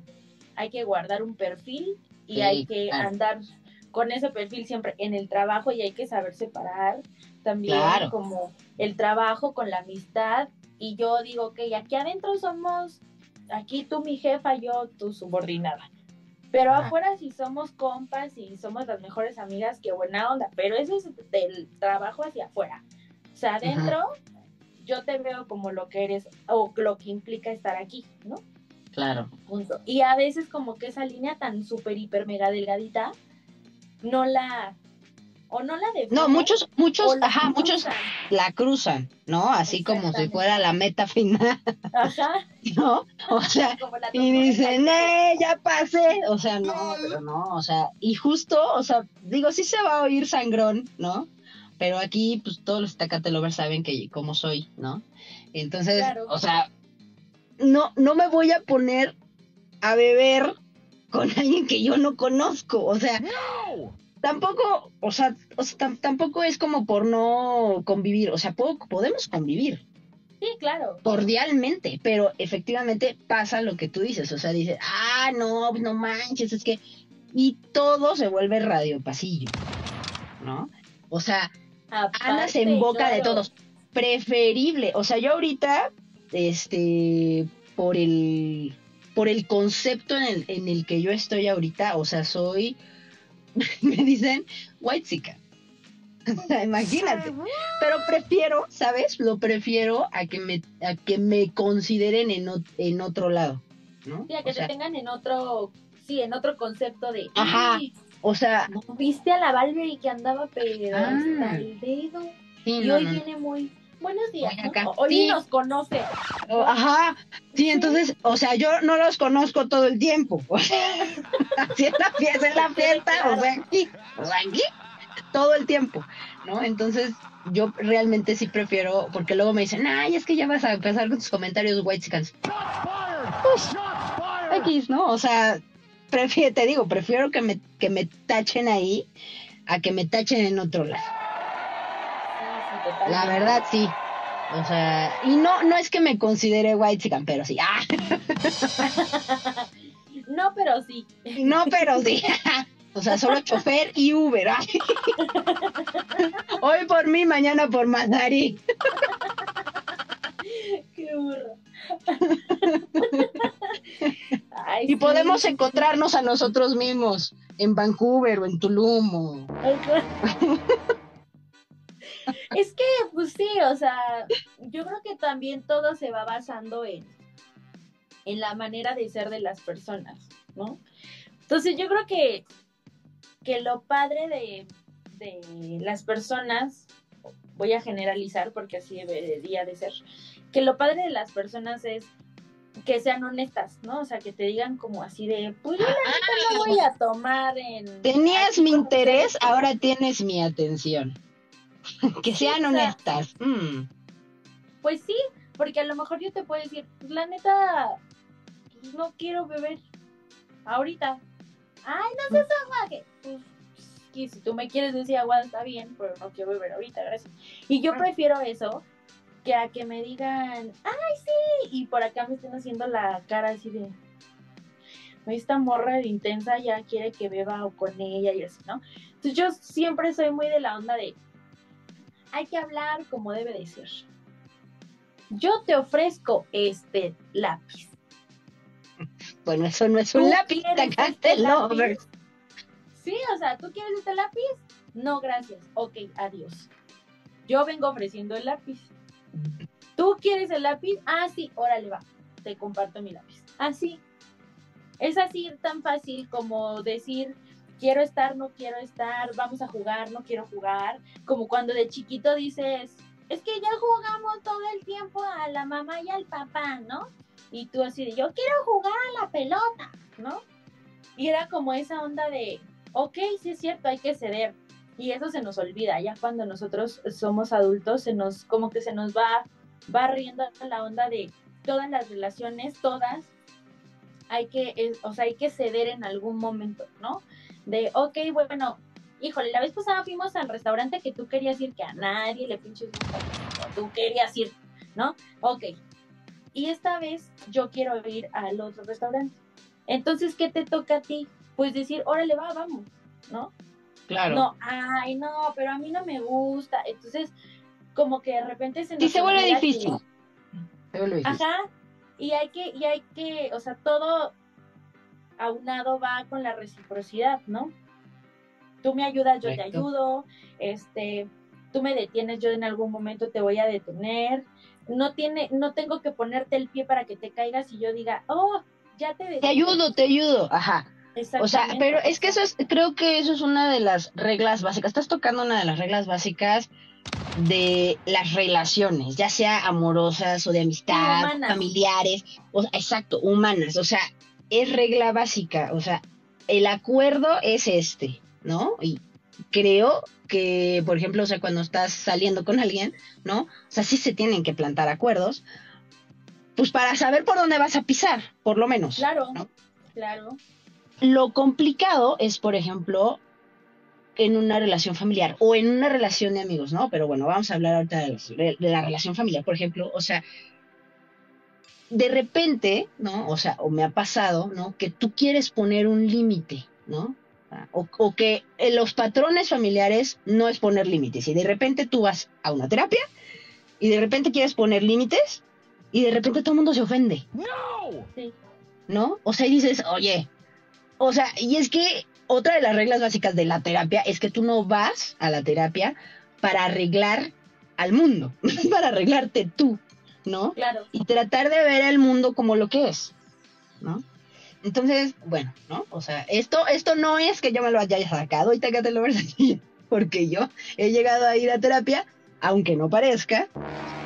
hay que guardar un perfil y Sí, hay que claro. andar con ese perfil siempre en el trabajo y hay que saber separar también Claro. como el trabajo con la amistad. Y yo digo que aquí adentro somos aquí tú mi jefa yo tu subordinada. Pero afuera si somos compas y somos las mejores amigas qué buena onda pero eso es del trabajo hacia afuera. O sea adentro yo te veo como lo que eres o lo que implica estar aquí no Claro. Punto. Y a veces como que esa línea tan súper, hiper, mega delgadita, no la... O no la definen. No, muchos, muchos, la ajá, muchos la cruzan, ¿no? Así como si fuera la meta final, Ajá. ¿no? O sea, y dicen. ¡eh, ya pasé! O sea, no, pero no, o sea, y justo, o sea, digo, sí se va a oír sangrón, ¿no? Pero aquí, pues todos los Tecate Lovers saben que cómo soy, ¿no? Entonces, Claro. o sea, no, no me voy a poner a beber con alguien que yo no conozco, o sea, tampoco, o sea, o sea, tam- tampoco es como por no convivir, o sea, puedo- podemos convivir Sí, claro. cordialmente, pero efectivamente pasa lo que tú dices, o sea, dices, ah, no, no manches, es que, y todo se vuelve radio pasillo, ¿no? O sea, andas en Aparte, boca de todos, preferible, o sea, yo ahorita, este, por el, por el concepto en el, en el que yo estoy ahorita, o sea, soy, me dicen, white chica. O sea, imagínate. Pero prefiero, ¿sabes? Lo prefiero a que me, a que me consideren en, ot- en otro lado, ¿no? Sí, a que O sea, te tengan en otro... Sí, en otro concepto de... Ajá. "Ay, o sea, ¿No viste a la Valverde que andaba pero Ah. hasta el dedo? sí, Y no, hoy viene muy... Buenos días. Hoy Sí. nos conoce. O- Ajá, sí, entonces, o sea, yo no los conozco todo el tiempo. O sea, así es la fiesta, es la fiesta, o sea, aquí, o sea, aquí, todo el tiempo, ¿no? Entonces, yo realmente sí prefiero, porque luego me dicen, ay, es que ya vas a empezar con tus comentarios white Pues, X, ¿no? O sea, prefiero, te digo, prefiero que me, que me tachen ahí a que me tachen en otro lado. La verdad, sí. O sea, y no, no es que me considere white chican, pero sí. Ah, No, pero sí. no, pero sí. O sea, solo chofer y Uber. Ay. Hoy por mí, mañana por Madari. Qué burro. Ay, Y sí. podemos encontrarnos a nosotros mismos en Vancouver o en Tulum. o- Es que, pues sí, o sea, yo creo que también todo se va basando en, en la manera de ser de las personas, ¿no? Entonces yo creo que, que lo padre de, de las personas, voy a generalizar porque así debería de ser, que lo padre de las personas es que sean honestas, ¿no? O sea, que te digan como así de, pues yo la neta no voy a tomar en... Tenías mi interés, ahora tienes mi atención. que sean honestas. Mm. Pues sí, porque a lo mejor yo te puedo decir, la neta, no quiero beber ahorita. Ay, no seas agua, que pues, que si tú me quieres decir agua está bien, pero no quiero beber ahorita, gracias. Y yo prefiero eso que a que me digan, ay, sí, y por acá me estén haciendo la cara así de, esta morra de intensa ya quiere que beba o con ella y así, ¿no? Entonces yo siempre soy muy de la onda de, hay que hablar como debe de ser. Yo te ofrezco este lápiz. Bueno, eso no es un lápiz, este lápiz? Sí, o sea, ¿tú quieres este lápiz? No, gracias. Ok, adiós. Yo vengo ofreciendo el lápiz. ¿Tú quieres el lápiz? Ah, sí, órale, va. Te comparto mi lápiz. Así. Es así tan fácil como decir, quiero estar, no quiero estar, vamos a jugar, no quiero jugar. Como cuando de chiquito dices, es que ya jugamos todo el tiempo a la mamá y al papá, ¿no? Y tú así de, yo quiero jugar a la pelota, ¿no? Y era como esa onda de, ok, sí es cierto, hay que ceder. Y eso se nos olvida, ya cuando nosotros somos adultos, se nos, como que se nos va barriendo la onda de todas las relaciones, todas, hay que, o sea, hay que ceder en algún momento, ¿no? De, ok, bueno, híjole, la vez pasada fuimos al restaurante que tú querías ir, que a nadie le pinches gusta, tú querías ir, ¿no? Ok. Y esta vez yo quiero ir al otro restaurante. Entonces, ¿qué te toca a ti? Pues decir, órale, va, vamos, ¿no? Claro. No, ay, no, pero a mí no me gusta. Entonces, como que de repente se nos... Sí, se vuelve difícil. Se vuelve difícil. Ajá. Y hay que, y hay que, o sea, todo aunado va con la reciprocidad, ¿no? Tú me ayudas, yo te ayudo, este, tú me detienes, yo en algún momento te voy a detener. No tiene, no tengo que ponerte el pie para que te caigas y yo diga, oh, ya te Te ayudo, te ayudo, ajá. O sea, pero es que eso es, creo que eso es una de las reglas básicas. Estás tocando una de las reglas básicas de las relaciones, ya sea amorosas o de amistad, familiares, o, exacto, humanas. O sea, es regla básica. O sea, el acuerdo es este, ¿no? Y creo que, por ejemplo, o sea, cuando estás saliendo con alguien, ¿no? O sea, sí se tienen que plantar acuerdos, pues para saber por dónde vas a pisar, por lo menos. Claro, claro. Lo complicado es, por ejemplo, en una relación familiar o en una relación de amigos, ¿no? Pero bueno, vamos a hablar ahorita de, la relación familiar, por ejemplo. O sea, de repente, ¿no? O sea, o me ha pasado, ¿no? Que tú quieres poner un límite, ¿no? O, o, que en los patrones familiares no es poner límites. Y de repente tú vas a una terapia y de repente quieres poner límites y de repente todo el mundo se ofende. ¡No! ¿No? O sea, y dices, oye, o sea, y es que otra de las reglas básicas de la terapia es que tú no vas a la terapia para arreglar al mundo, para arreglarte tú, ¿no? Claro. Y tratar de ver el mundo como lo que es, ¿no? Entonces, bueno, ¿no? O sea, esto, esto no es que yo me lo haya sacado y te lo ves porque yo he llegado a ir a terapia, aunque no parezca,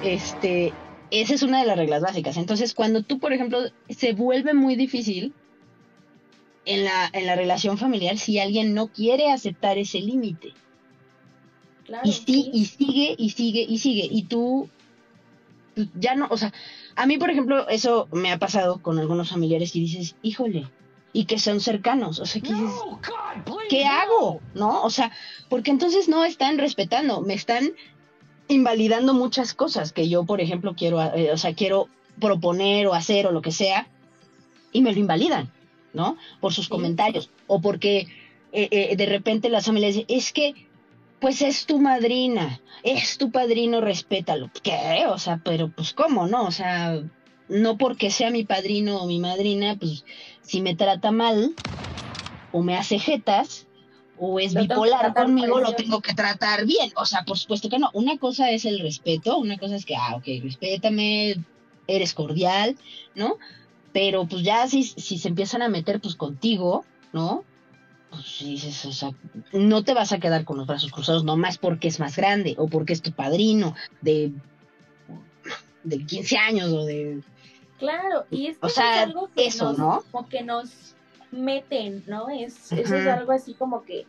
este, esa es una de las reglas básicas. Entonces, cuando tú, por ejemplo, se vuelve muy difícil en la, en la relación familiar si alguien no quiere aceptar ese límite. y, sí, y sigue, y sigue, y sigue. Y tú ya no, o sea, a mí, por ejemplo, eso me ha pasado con algunos familiares y dices, híjole, y que son cercanos, o sea, que dices, ¿qué hago? ¿No? O sea, porque entonces no están respetando, me están invalidando muchas cosas que yo, por ejemplo, quiero, eh, o sea, quiero proponer o hacer o lo que sea, y me lo invalidan. ¿no? Por sus comentarios o porque eh, eh, de repente las familias dicen, es que, pues es tu madrina, es tu padrino, respétalo. ¿Qué? O sea, pero pues cómo, ¿no? O sea, no porque sea mi padrino o mi madrina, pues si me trata mal o me hace jetas o es bipolar conmigo, lo tengo que tratar bien. O sea, por supuesto que no. Una cosa es el respeto, una cosa es que, ah, ok, respétame, eres cordial, ¿no? pero pues ya si, si se empiezan a meter pues contigo, ¿no? Pues dices, o sea, no te vas a quedar con los brazos cruzados nomás porque es más grande o porque es tu padrino de, de 15 años o de Claro, y es que O sea, es algo que eso, nos, ¿no? como que nos meten, ¿no? Es, Eso es algo así como que,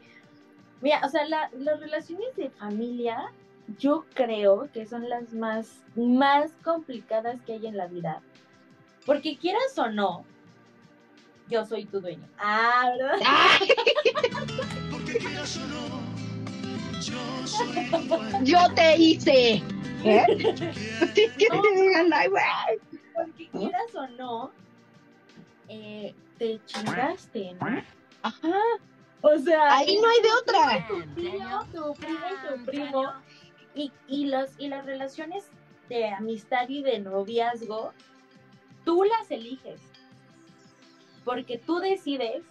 mira, o sea, la- las relaciones de familia, yo creo que son las más, más complicadas que hay en la vida. Porque quieras o no, yo soy tu dueño. Ah, ¿verdad? ¡Ay! Porque quieras o no, yo soy tu dueño. Yo te hice. ¿Eh? Quiero Que te digan, ay, güey. Porque quieras o no, eh, te chingaste, ¿no? Ajá. O sea, Ahí no hay de otra. tu tío, tu primo y tu primo. Y, y, los, y las relaciones de amistad y de noviazgo, tú las eliges. Porque tú decides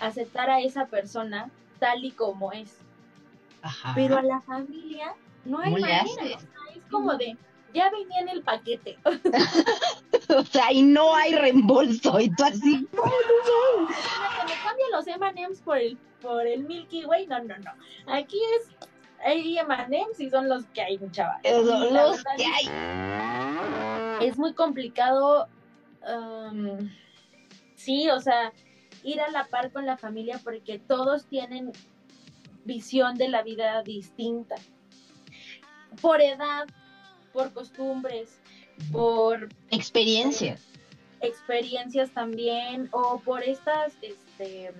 aceptar a esa persona tal y como es. Ajá. Pero a la familia no hay ¿Cómo le manera. haces? o sea, es como de, ya venía en el paquete. O sea, y no hay reembolso. Y tú así. que me cambia los M&M's por el, por el Milky Way. No, no, no. Aquí es, hay M&M's y son los que hay, chaval. Son Y la los que hay. es muy complicado, um, sí, o sea, ir a la par con la familia porque todos tienen visión de la vida distinta. Por edad, por costumbres, por Experiencia. experiencias también, o por estas, este,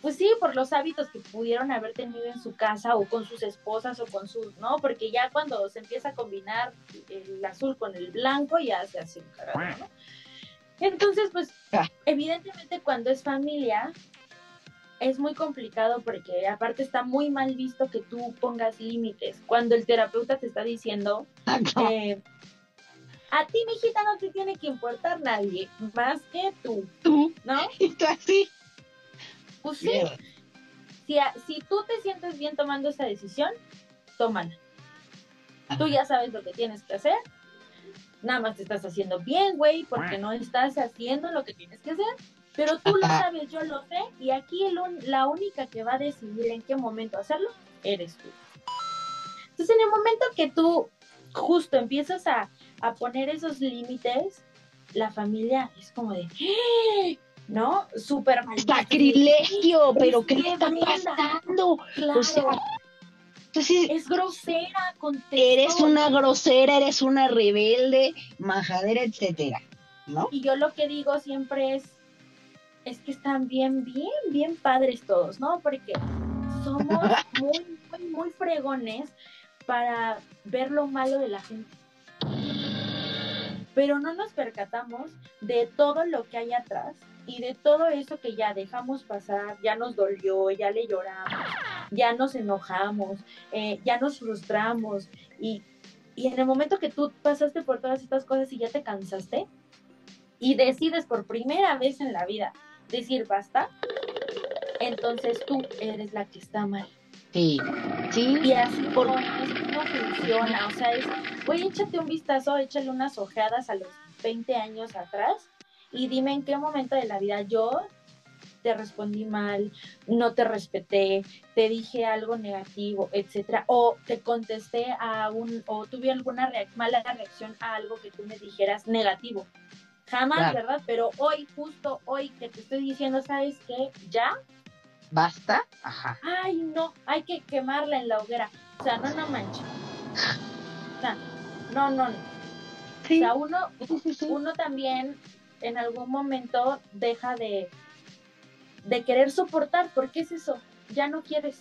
pues sí, por los hábitos que pudieron haber tenido en su casa o con sus esposas o con sus, ¿no? Porque ya cuando se empieza a combinar el azul con el blanco ya se hace un cagadero, ¿no? Entonces, pues, Ah. evidentemente cuando es familia es muy complicado porque aparte está muy mal visto que tú pongas límites. Cuando el terapeuta te está diciendo, eh, a ti, mijita, no te tiene que importar nadie más que tú, Tú. ¿no? Y tú así. Pues sí, Mierda. si, a- si tú te sientes bien tomando esa decisión, tómala. Tú ya sabes lo que tienes que hacer. Nada más te estás haciendo bien, güey, porque no estás haciendo lo que tienes que hacer. Pero tú lo sabes, yo lo sé. Y aquí el un- la única que va a decidir en qué momento hacerlo, eres tú. Entonces, en el momento que tú justo empiezas a, a poner esos límites, la familia es como de, ¡Eh! ¿no? Súper mal. Sacrilegio, pero ¿qué le está pasando? Claro, O sea, entonces, es grosera, contestó. eres una grosera, eres una rebelde, majadera, etcétera, ¿no? Y yo lo que digo siempre es, es que están bien, bien, bien padres todos, ¿no? Porque somos muy, muy, muy fregones para ver lo malo de la gente. Pero no nos percatamos de todo lo que hay atrás y de todo eso que ya dejamos pasar, ya nos dolió, ya le lloramos, ya nos enojamos, eh, ya nos frustramos y, y en el momento que tú pasaste por todas estas cosas y ya te cansaste y decides por primera vez en la vida decir basta, entonces tú eres la que está mal. Sí, sí. Y así por no, no funciona. O sea, es, güey, échate un vistazo, échale unas ojeadas a los 20 años atrás y dime en qué momento de la vida yo te respondí mal, no te respeté, te dije algo negativo, etcétera, o te contesté a un, o tuve alguna reac- mala reacción a algo que tú me dijeras negativo. Jamás, Claro. ¿verdad? Pero hoy, justo hoy que te estoy diciendo, ¿sabes qué? Ya, ¿Basta? Ajá. ay, no, hay que quemarla en la hoguera. O sea, no, no manches. O sea, no, no, no. O sea, uno, sí, sí, sí. uno también en algún momento deja de, de querer soportar, porque es eso, ya no quieres.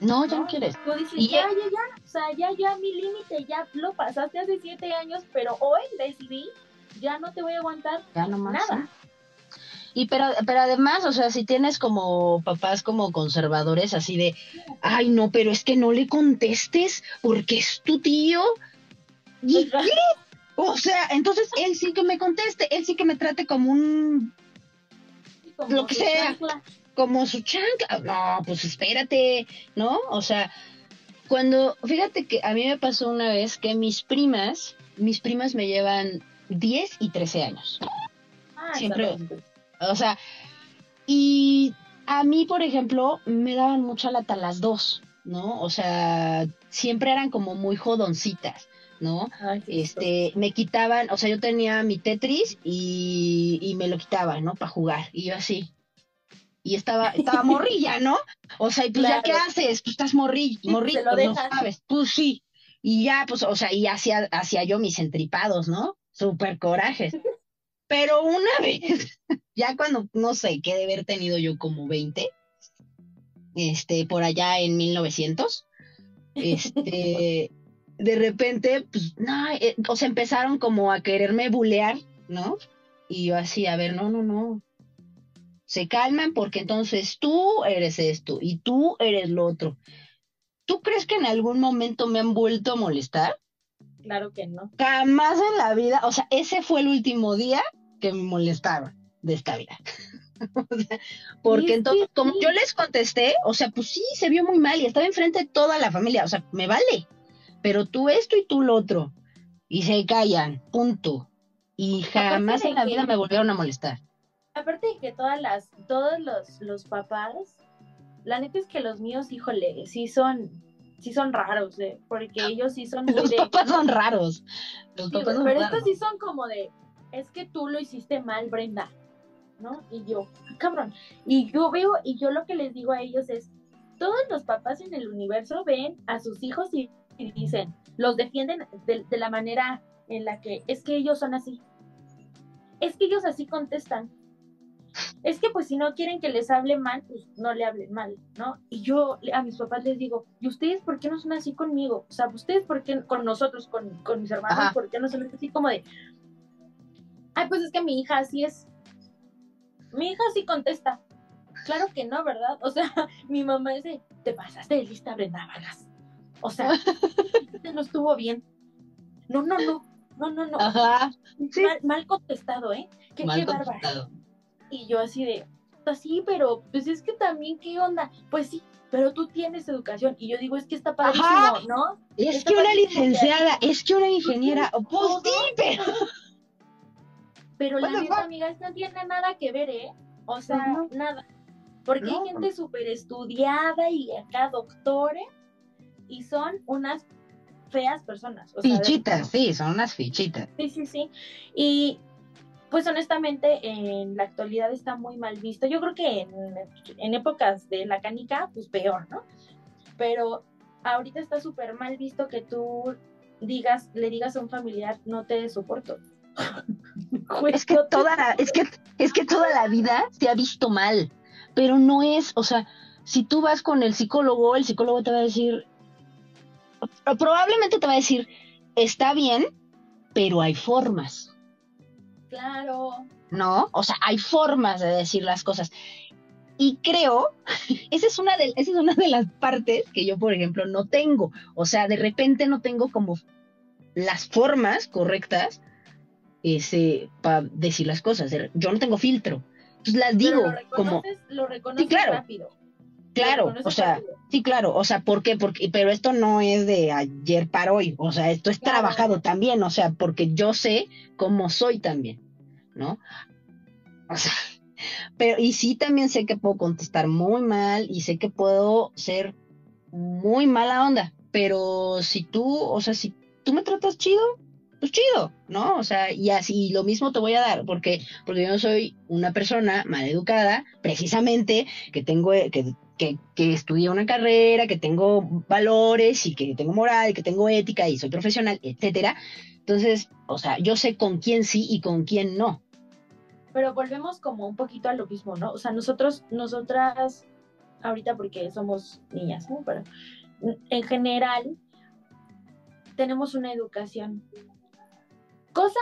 No, ya no quieres. Tú dices, Y ya, ya- ya, ya, o sea, ya, ya, mi límite, ya lo pasaste hace siete años, pero hoy decidí, ya no te voy a aguantar Ya nomás. nada. ¿sí? Y pero, pero además, o sea, si tienes como papás como conservadores así de, ay no, pero es que no le contestes porque es tu tío. ¿Y qué? O sea, entonces él sí que me conteste, él sí que me trate como un, Como Lo que sea. chancla. como su chancla. No, pues espérate, ¿no? O sea, cuando, fíjate que a mí me pasó una vez que mis primas, mis primas me llevan 10 y 13 años. Ah, Siempre-. O sea, y a mí, por ejemplo, me daban mucha lata las dos, ¿no? O sea, siempre eran como muy jodoncitas. ¿No? Ay, Este, me quitaban, o sea, yo tenía mi Tetris y, y me lo quitaban, ¿no? Para jugar. Y yo así. Y estaba, estaba morrilla, ¿no? O sea, y pues ya, ¿qué haces? Pues estás morri, morrito, lo no sabes. Pues sí. Y ya, pues, o sea, y hacía, hacía yo mis entripados, ¿no? Súper corajes. Pero una vez, ya cuando, no sé, qué de haber tenido yo como 20, este, por allá en 1900, este, de repente, pues, no, eh, o sea, empezaron como a quererme bulear, ¿no? Y yo así, a ver, no, no, no. Se calman porque entonces tú eres esto y tú eres lo otro. ¿Tú crees que en algún momento me han vuelto a molestar? Claro que no. Jamás en la vida, o sea, ese fue el último día que me molestaron de esta vida. O sea, porque entonces, como sí. yo les contesté, o sea, pues sí, se vio muy mal y estaba enfrente de toda la familia, o sea, me vale, pero tú esto y tú lo otro, y se callan, punto. Y jamás en la que- vida me volvieron a molestar. Aparte de que todas las, todos los, los papás, la neta es que los míos, híjole, sí son, sí son raros, ¿eh? porque ellos sí son muy Los de... papás son raros. Los Sí, papás son pero raros. estos sí son como de, es que tú lo hiciste mal, Brenda, ¿no? Y yo, "Ah, cabrón. Y yo veo, y yo lo que les digo a ellos es, todos los papás en el universo ven a sus hijos y, y dicen, los defienden de, de la manera en la que es que ellos son así. Es que ellos así contestan. Es que pues si no quieren que les hable mal, pues no le hablen mal, ¿no? Y yo a mis papás les digo, ¿y ustedes por qué no son así conmigo? O sea, ¿ustedes por qué con nosotros, con, con mis hermanos, Ajá. por qué no son así como de, ay, pues es que mi hija así es. Mi hija sí contesta. Claro que no, ¿verdad? O sea, mi mamá dice, te pasaste de lista, Brenda Vargas. O sea, no estuvo bien. No, no, no, no, no, no. Ajá, sí. Mal, mal contestado, ¿eh? Qué, mal qué contestado. Y yo así de, sí, pero pues es que también, ¿qué onda? Pues sí, pero tú tienes educación. Y yo digo, es que está padrísimo, Ajá. ¿no? Es Está que una que- licenciada, es que una ingeniera, pues sí, pero... Pero la neta, fuck? amiga, esto no tiene nada que ver, ¿eh? O sea, No. nada. Porque No. hay gente súper estudiada y acá doctores y son unas feas personas. O sea, de- Fichitas, sí, son unas fichitas. Sí, sí, sí. Y pues honestamente en la actualidad está muy mal visto. Yo creo que en, en épocas de la canica, pues peor, ¿no? Pero ahorita está súper mal visto que tú digas, le digas a un familiar, no te soporto. Es que toda la, es que, es que toda la vida se ha visto mal, pero no es, o sea, si tú vas con el psicólogo, el psicólogo te va a decir, probablemente te va a decir, está bien, pero hay formas, Claro. ¿no? O sea, hay formas de decir las cosas. Y creo, esa es una de, esa es una de las partes que yo, por ejemplo, no tengo. O sea, de repente no tengo como las formas correctas para decir las cosas. Yo no tengo filtro. Entonces las digo Pero lo como, lo reconoces claro. rápido. Claro, o sea, sí, claro, o sea, ¿por qué? Porque, pero esto no es de ayer para hoy, o sea, esto es Claro. trabajado también, o sea, porque yo sé cómo soy también, ¿no? O sea, pero y sí también sé que puedo contestar muy mal y sé que puedo ser muy mala onda, pero si tú, o sea, si tú me tratas chido, pues chido, ¿no? O sea, y así lo mismo te voy a dar, porque porque yo no soy una persona mal educada, precisamente que tengo que que, que estudié una carrera, que tengo valores y que tengo moral, que tengo ética y soy profesional, etcétera. Entonces, o sea, yo sé con quién sí y con quién no. Pero volvemos como un poquito a lo mismo, ¿no? O sea, nosotros, nosotras, ahorita porque somos niñas, ¿no? Pero en general tenemos una educación. Cosa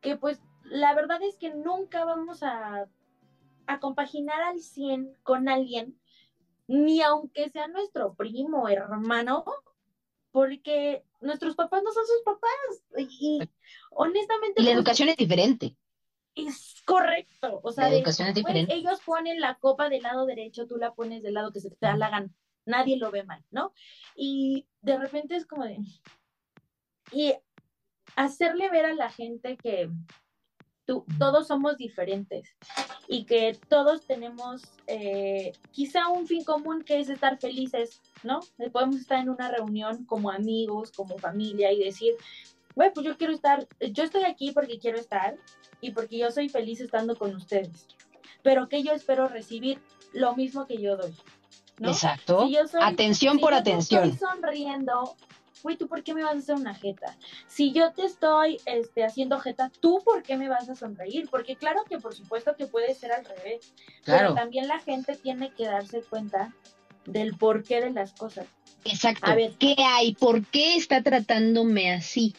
que pues la verdad es que nunca vamos a, a compaginar al 100 con alguien, ni aunque sea nuestro primo, hermano, porque nuestros papás no son sus papás. Y honestamente... Y la pues, educación es diferente. es correcto. O sea, La de, educación es pues, diferente. ellos ponen la copa del lado derecho, tú la pones del lado que se te da la gana. Nadie lo ve mal, ¿no? Y de repente es como de. Y hacerle ver a la gente que, tú, todos somos diferentes y que todos tenemos eh, quizá un fin común que es estar felices, ¿no? Podemos estar en una reunión como amigos, como familia y decir, güey, pues yo quiero estar, yo estoy aquí porque quiero estar y porque yo soy feliz estando con ustedes, pero que yo espero recibir lo mismo que yo doy. ¿no? Exacto. atención por atención. Estoy sonriendo, güey, ¿tú por qué me vas a hacer una jeta? Si yo te estoy este, haciendo jeta, ¿tú por qué me vas a sonreír? Porque claro que por supuesto que puede ser al revés, pero también la gente tiene que darse cuenta del porqué de las cosas. Exacto. A ver, ¿qué hay? ¿Por qué está tratándome así?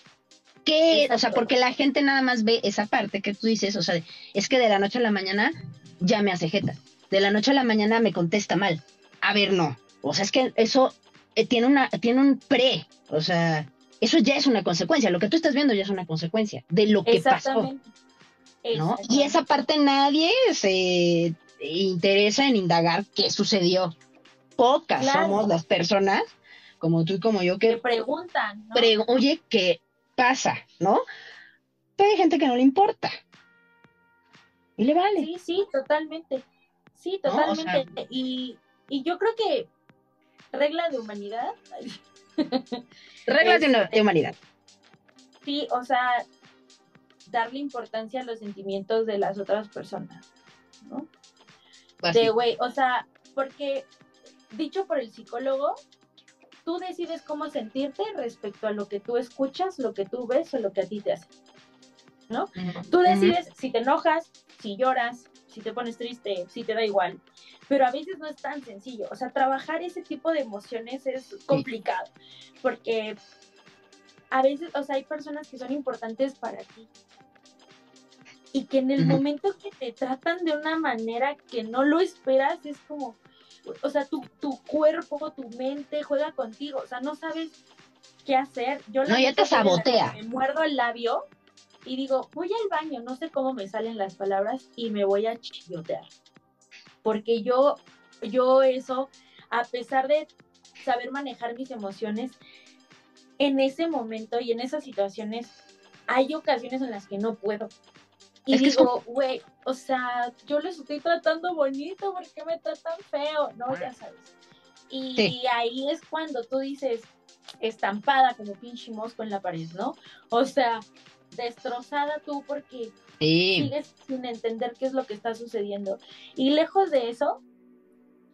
¿Qué? O sea, porque la gente nada más ve esa parte que tú dices, o sea, es que de la noche a la mañana ya me hace jeta. De la noche a la mañana me contesta mal. A ver, no. O sea, es que eso eh, tiene, una, tiene un pre, o sea, eso ya es una consecuencia, lo que tú estás viendo ya es una consecuencia de lo que pasó. ¿no? Y esa parte nadie se interesa en indagar qué sucedió. Pocas somos las personas, como tú y como yo, que, preguntan. Oye, ¿qué pasa? ¿No? Pero hay gente que no le importa. Y le vale. Sí, sí, totalmente. Sí, totalmente. y, y yo creo que regla de humanidad. Reglas de, humanidad. Sí, o sea, darle importancia a los sentimientos de las otras personas, ¿no? Pues de güey, o sea, porque dicho por el psicólogo, tú decides cómo sentirte respecto a lo que tú escuchas, lo que tú ves o lo que a ti te hace. ¿No? Tú decides si te enojas, si lloras, si te pones triste, si te da igual pero a veces no es tan sencillo. O sea, trabajar ese tipo de emociones es complicado, porque a veces, o sea, hay personas que son importantes para ti y que en el momento que te tratan de una manera que no lo esperas, es como, o sea, tu, tu cuerpo, tu mente juega contigo, o sea, no sabes qué hacer. Yo no, ya te sabotea. Me muerdo el labio y digo, voy al baño, no sé cómo me salen las palabras y me voy a chillotear porque yo, yo eso, a pesar de saber manejar mis emociones, en ese momento y en esas situaciones, hay ocasiones en las que no puedo. Y digo, güey, o sea, yo les estoy tratando bonito, ¿por qué me tratan feo? No, ya sabes. Y, ahí es cuando tú dices, estampada como pinche mosco en la pared, ¿no? O sea, destrozada tú porque sigues sin entender qué es lo que está sucediendo. Y lejos de eso,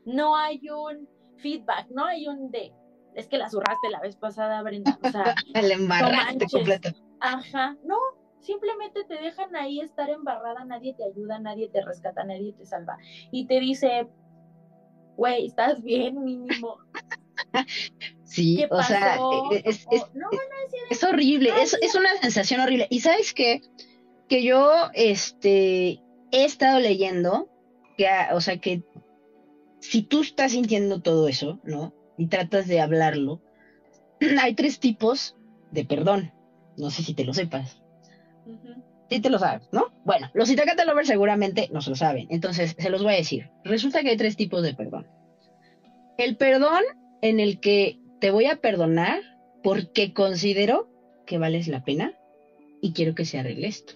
no hay un feedback, no hay un de, es que la zurraste la vez pasada, Brenda. O sea, embarraste completo. Ajá, no, simplemente te dejan ahí estar embarrada, nadie te ayuda, nadie te rescata, nadie te salva. Y te dice, güey, ¿estás bien mínimo? Sí, o sea, e, e, es, es, horrible, es, es, una sensación horrible. Y sabes qué, que yo este, he estado leyendo, que, o sea, que si tú estás sintiendo todo eso, ¿no? Y tratas de hablarlo, hay tres tipos de perdón. No sé si te lo sepas. Sí te lo sabes, ¿no? Bueno, los Itacata Lovers seguramente no se lo saben. Entonces, se los voy a decir. Resulta que hay tres tipos de perdón. El perdón en el que te voy a perdonar porque considero que vales la pena y quiero que se arregle esto.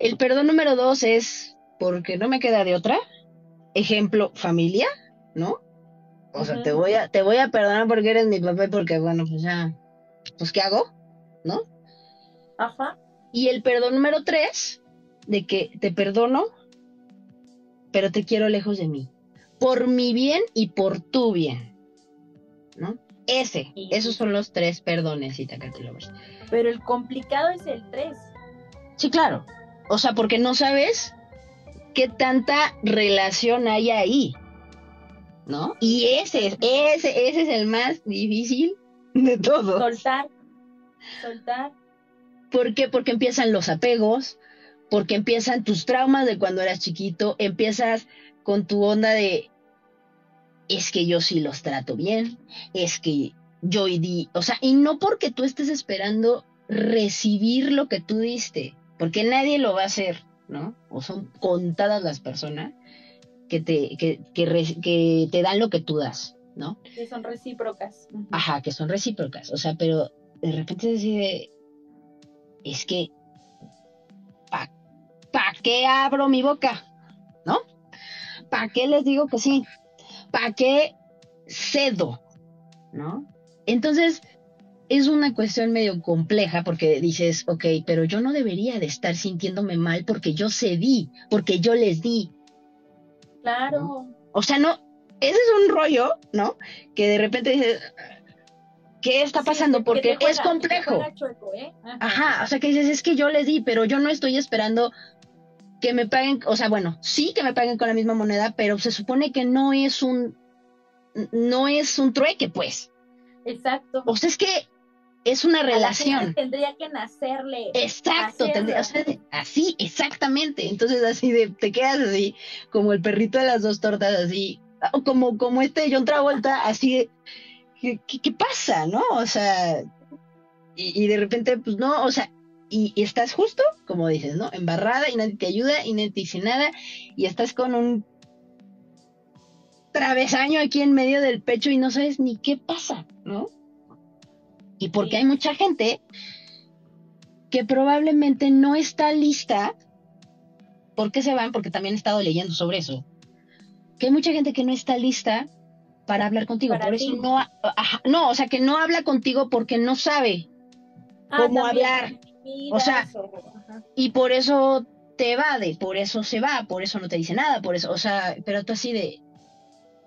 El perdón número dos es porque no me queda de otra. Ejemplo, familia, ¿no? O sea, te voy a, te voy a perdonar porque eres mi papá y porque, bueno, pues ya, pues ¿qué hago? ¿No? Ajá. Y el perdón número tres, de que te perdono, pero te quiero lejos de mí. Por mi bien y por tu bien. ¿No? Ese, esos son los tres perdones, Pero el complicado es el tres. Sí, claro. O sea, porque no sabes qué tanta relación hay ahí. ¿No? Y ese, ese, ese es el más difícil de todos. Soltar. Soltar. ¿Por qué? Porque empiezan los apegos, porque empiezan tus traumas de cuando eras chiquito, empiezas con tu onda de es que yo sí los trato bien, es que yo di, o sea, y no porque tú estés esperando recibir lo que tú diste, porque nadie lo va a hacer, ¿no? O son contadas las personas que te, que, que, te dan lo que tú das, ¿no? Que son recíprocas. Ajá, que son recíprocas, o sea, pero de repente se decide, es que qué abro mi boca? ¿Para qué les digo que sí? ¿Para qué cedo? ¿No? Entonces, es una cuestión medio compleja porque dices, ok, pero yo no debería de estar sintiéndome mal porque yo cedí, porque yo les di. Claro. O sea, no, ese es un rollo, ¿no? Que de repente dices, ¿qué está pasando? que Porque juega- es complejo. chueco, ¿eh? Ajá. Ajá, o sea que dices, es que yo les di, pero yo no estoy esperando que me paguen, o sea, bueno, sí que me paguen con la misma moneda, pero se supone que no es un, no es un trueque, pues. Exacto. O sea, es que es una relación. Tendría que nacerle. Exacto, tendría- o sea, así, exactamente. Entonces así de, te quedas así, como el perrito de las dos tortas, así, o como, como este John Travolta, así ¿qué, qué- qué pasa, no? O sea, y, y de repente, pues no, o sea, y, y estás justo, como dices, ¿no? Embarrada y nadie te ayuda y nadie te dice nada, y estás con un travesaño aquí en medio del pecho y no sabes ni qué pasa, ¿no? Y porque hay mucha gente que probablemente no está lista. ¿Por qué se van? Porque también he estado leyendo sobre eso. Que hay mucha gente que no está lista para hablar contigo. Para por eso no, ajá, no, o sea, que no habla contigo porque no sabe. cómo Ah, también, hablar. O sea, ajá. Y por eso te evade, por eso se va, por eso no te dice nada, por eso, o sea, pero tú así de...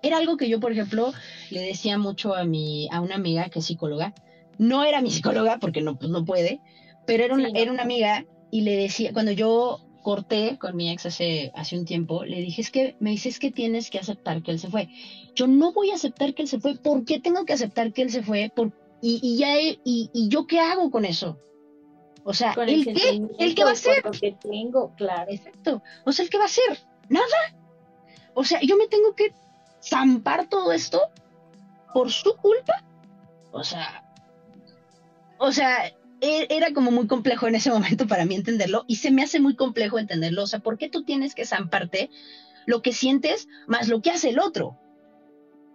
Era algo que yo, por ejemplo, le decía mucho a mi, a una amiga que es psicóloga. No era mi psicóloga, porque no, pues no puede, pero era una, Sí, era una amiga y le decía, cuando yo corté con mi ex hace, hace un tiempo, le dije, es que, me dice, es que tienes que aceptar que él se fue. Yo no voy a aceptar que él se fue, ¿por qué tengo que aceptar que él se fue? Por, y, y ya, y, y yo qué hago con eso? O sea, Con ¿el qué? ¿El qué va a lo que tengo, claro. Exacto. O sea, ¿el qué va a hacer? Nada. O sea, yo me tengo que zampar todo esto por su culpa. O sea, o sea, e- era como muy complejo en ese momento para mí entenderlo y se me hace muy complejo entenderlo. O sea, ¿por qué tú tienes que zamparte lo que sientes más lo que hace el otro?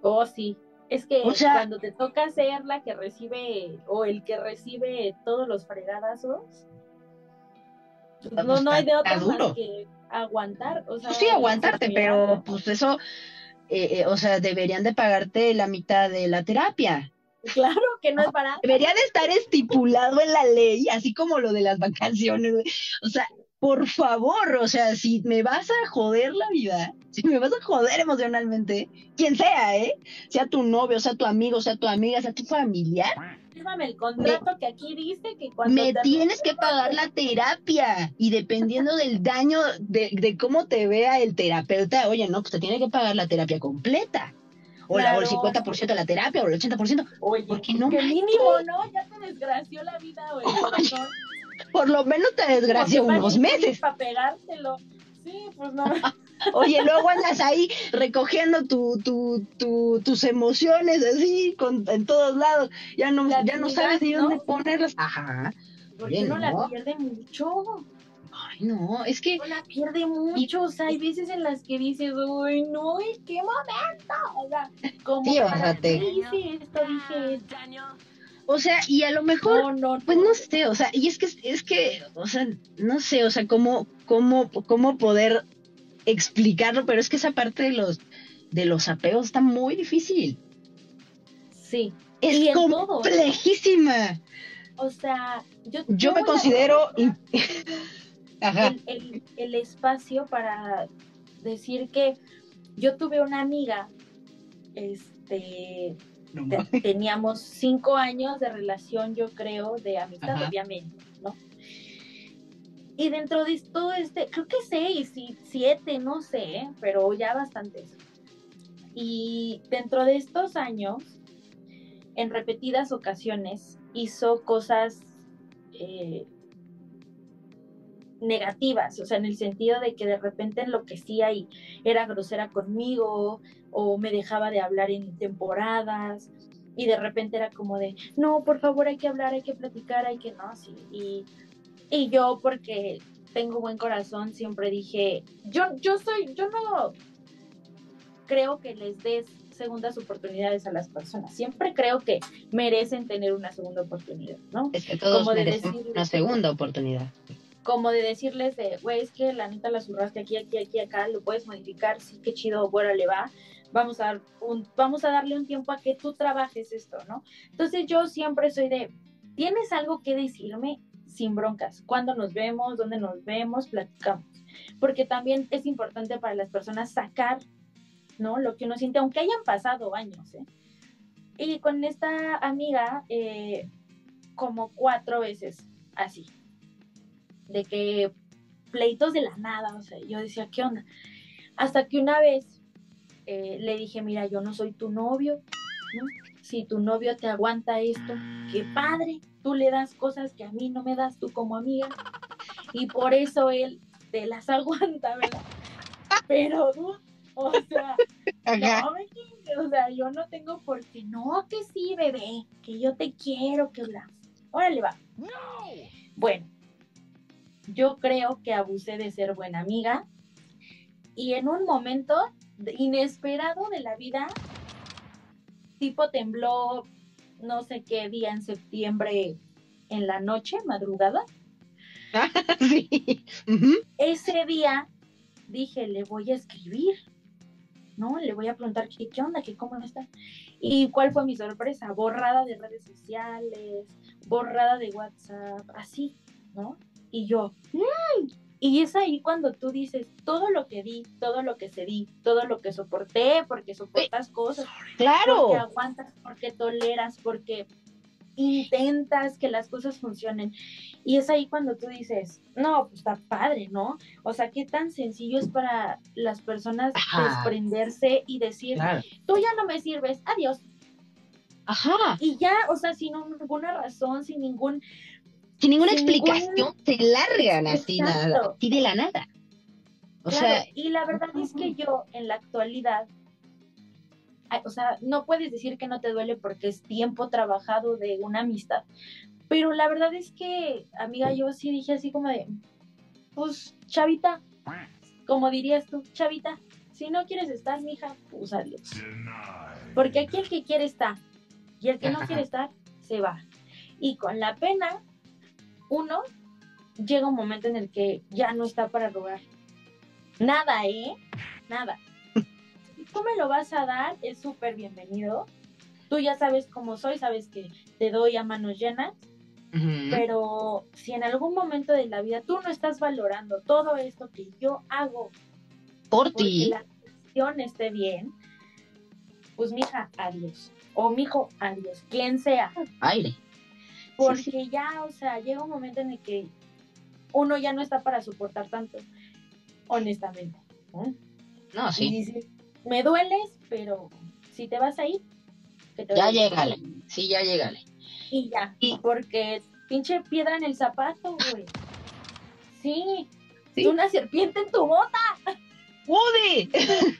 Oh, sí. Es que O sea- cuando te toca ser la que recibe o el que recibe todos los fregadazos, Pues no, no hay de otra más que aguantar. O sea, Pues sí, aguantarte, pero pues eso, eh, eh, o sea, deberían de pagarte la mitad de la terapia. Claro que no es barato. Debería de estar estipulado en la ley, así como lo de las vacaciones. O sea, por favor, o sea, si me vas a joder la vida, si me vas a joder emocionalmente, quien sea, ¿eh? Sea tu novio, sea tu amigo, sea tu amiga, sea tu familiar, Fírmame el contrato que aquí dice que cuando me tienes que pagar la terapia. Y dependiendo del daño, de, de cómo te vea el terapeuta, oye, no, pues te tiene que pagar la terapia completa. O, la- o el Claro. 50% de la terapia, o el 80%. Oye, porque no que mínimo, ¿no? Ya te desgració la vida corazón. Por lo menos te desgracia unos meses. Para pegártelo. Sí, pues no. Oye, luego andas ahí recogiendo tu, tu, tu, tus emociones así con, en todos lados. Ya no, La ya no sabes ni ¿no? dónde ponerlas. Ajá. Porque Oye, uno la no. pierde mucho. Ay, no, es que Uno la pierde mucho. O sea, hay veces en las que dices, uy, no, ¿y qué momento? O sea, como Sí, o para sea, te- qué hice esto, dije esto. O sea, y a lo mejor, No, no, no. pues no sé, o sea, y es que, es que, o sea, no sé, o sea, cómo, cómo, cómo poder explicarlo, pero es que esa parte de los, de los apegos está muy difícil. Sí. Es Y todo. complejísima. O sea, yo, Yo me considero... in- Ajá. el, el, el espacio para decir que yo tuve una amiga, este, No te- mames. teníamos cinco años de relación, yo creo, de amistad, Ajá. obviamente, ¿no? Y dentro de todo este, creo que seis y siete, no sé, pero ya bastantes. Y dentro de estos años, en repetidas ocasiones, hizo cosas eh, negativas, o sea, en el sentido de que de repente enloquecía y era grosera conmigo, o me dejaba de hablar en temporadas, y de repente era como de, no, por favor, hay que hablar, hay que platicar, hay que no, sí. Y, y yo, porque tengo buen corazón, siempre dije, yo, yo soy, yo no creo que les des segundas oportunidades a las personas. Siempre creo que merecen tener una segunda oportunidad, ¿no? Es que todos como de decir- una segunda oportunidad. como de decirles de, güey, es que la neta la zurraste aquí, aquí, aquí, acá, lo puedes modificar, sí, qué chido, bueno, le va. Vamos a, dar un, vamos a darle un tiempo a que tú trabajes esto, ¿no? Entonces yo siempre soy de, ¿tienes algo que decirme? Sin broncas. ¿Cuándo nos vemos? ¿Dónde nos vemos? Platicamos. Porque también es importante para las personas sacar, ¿no? Lo que uno siente, aunque hayan pasado años, ¿eh? Y con esta amiga, eh, como cuatro veces así, de que pleitos de la nada, o sea, yo decía, ¿qué onda? Hasta que una vez eh, le dije, mira, yo no soy tu novio, ¿no? Si tu novio te aguanta esto, qué padre, tú le das cosas que a mí no me das tú como amiga, y por eso él te las aguanta, ¿verdad? Pero, o sea, no, o sea, yo no tengo por qué, no, que sí, bebé, que yo te quiero, que bla. Órale, va. No. Bueno, yo creo que abusé de ser buena amiga y en un momento inesperado de la vida, tipo tembló no sé qué día en septiembre en la noche, madrugada. sí. Ese día dije, le voy a escribir, ¿no? Le voy a preguntar qué, qué onda, qué cómo está. ¿Y cuál fue mi sorpresa? Borrada de redes sociales, borrada de WhatsApp, así, ¿no? Y yo, mm". Y es ahí cuando tú dices, todo lo que di, todo lo que se di, todo lo que soporté, porque soportas cosas, claro. porque aguantas, porque toleras, porque intentas que las cosas funcionen. Y es ahí cuando tú dices, no, pues está padre, ¿no? O sea, qué tan sencillo es para las personas desprenderse y decir, tú ya no me sirves, adiós. Ajá. Y ya, o sea, sin ninguna razón, sin ningún sin ninguna explicación, se largan así, nada, así de la nada. O sea, y la verdad es que yo en la actualidad, o sea, no puedes decir que no te duele porque es tiempo trabajado de una amistad, pero la verdad es que, amiga, yo sí dije así como de, pues, chavita, como dirías tú, chavita, si no quieres estar, mija, pues adiós. Porque aquí el que quiere está, y el que no quiere estar, se va. Y con la pena uno, llega un momento en el que ya no está para rogar. Nada, ¿eh? Nada. Si tú me lo vas a dar, es súper bienvenido. Tú ya sabes cómo soy, sabes que te doy a manos llenas. Pero si en algún momento de la vida tú no estás valorando todo esto que yo hago por ti, la cuestión esté bien, pues mija, adiós. O mijo, adiós. Quien sea. Aire. Porque ya, o sea, llega un momento en el que uno ya no está para soportar tanto, honestamente. No, sí. Y dices, me dueles, pero si te vas a ir, que te Ya llegale, sí, ya llegale. Y ya, porque pinche piedra en el zapato, güey. Sí, ¿Sí? una serpiente en tu bota. ¡Woody!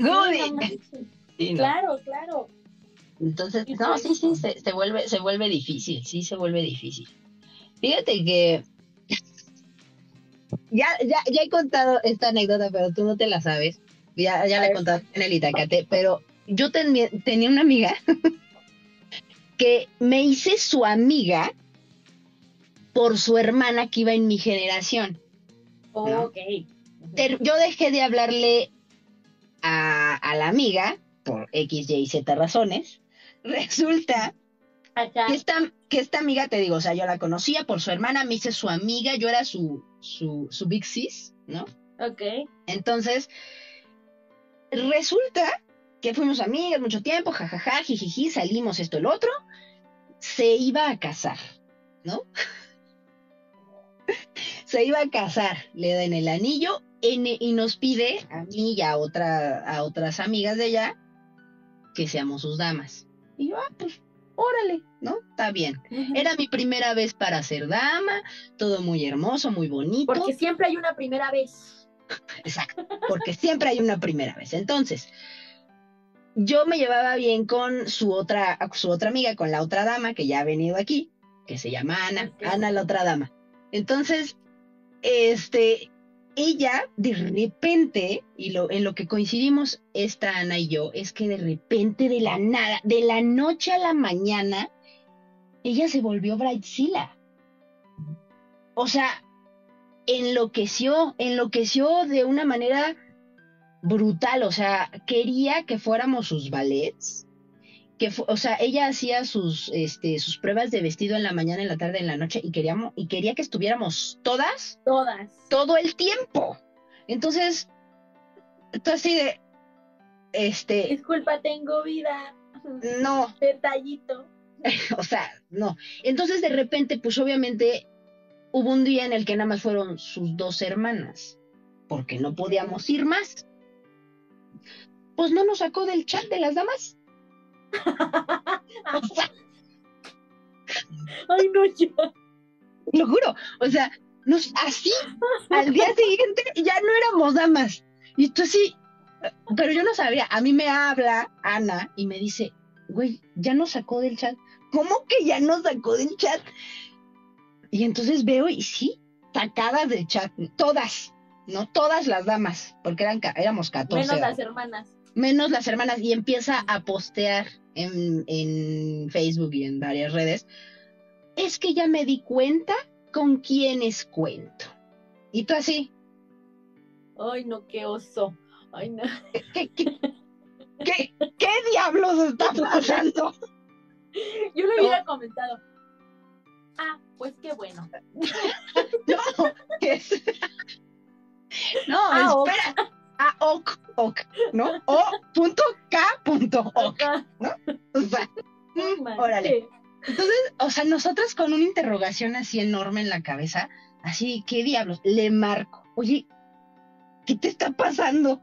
¡Woody! Claro, claro. Entonces, no, sí, sí, se, vuelve, se vuelve difícil, sí se vuelve difícil. Fíjate que ya, ya, ya he contado esta anécdota, pero tú no te la sabes. Ya, ya la he contado en el Itacate, pero yo tenía una amiga que me hice su amiga por su hermana que iba en mi generación. Ok. Yo dejé de hablarle a, a la amiga por X, Y, Z razones resulta que esta, que esta amiga, te digo, o sea, yo la conocía por su hermana, me hice su amiga, yo era su, su, su big sis, ¿no? Ok. Entonces, resulta que fuimos amigas mucho tiempo, jajaja, jijiji, salimos esto, el otro, se iba a casar, ¿no? se iba a casar, le dan el anillo y nos pide a mí y a, otra, a otras amigas de ella que seamos sus damas. Y yo, ah, pues, órale, ¿no? Está bien. Era mi primera vez para ser dama, todo muy hermoso, muy bonito. Porque siempre hay una primera vez. Exacto, porque siempre hay una primera vez. Entonces, yo me llevaba bien con su otra, su otra amiga, con la otra dama que ya ha venido aquí, que se llama Ana, Ana la otra dama. Entonces, este, ella de repente, y lo, en lo que coincidimos esta Ana y yo, es que de repente, de la nada, de la noche a la mañana, ella se volvió Brightzilla. o sea, enloqueció, enloqueció de una manera brutal, o sea, quería que fuéramos sus ballets, que o sea, ella hacía sus este sus pruebas de vestido en la mañana, en la tarde, en la noche y queríamos y quería que estuviéramos todas Todas. todo el tiempo. Entonces, tú así de este, Disculpa, tengo vida. no, Detallito. o sea, no. Entonces de repente, pues obviamente hubo un día en el que nada más fueron sus dos hermanas, porque no podíamos ir más. Pues no nos sacó del chat de las damas. O sea, Ay, no, ya. lo juro. O sea, nos, así, al día siguiente ya no éramos damas. Y tú así, pero yo no sabía. A mí me habla Ana y me dice, güey, ya nos sacó del chat. ¿Cómo que ya nos sacó del chat? Y entonces veo y sí, sacadas del chat, todas, no todas las damas, porque eran, éramos 14. Menos las hermanas. Menos las hermanas, y empieza a postear en, en Facebook y en varias redes. Es que ya me di cuenta con quiénes cuento. Y tú así, Ay, no, qué oso. Ay, no. ¿qué, qué, qué, qué diablos está pasando? Yo le hubiera comentado. Ah, pues qué bueno. No, es- no, Ah, espera. Ah, ok, ok, ¿no? O punto K punto ok. Ajá. O sea, mm, órale. Entonces, o sea, nosotras con una interrogación así enorme en la cabeza, así, ¿qué diablos? Le marco, oye, ¿qué te está pasando?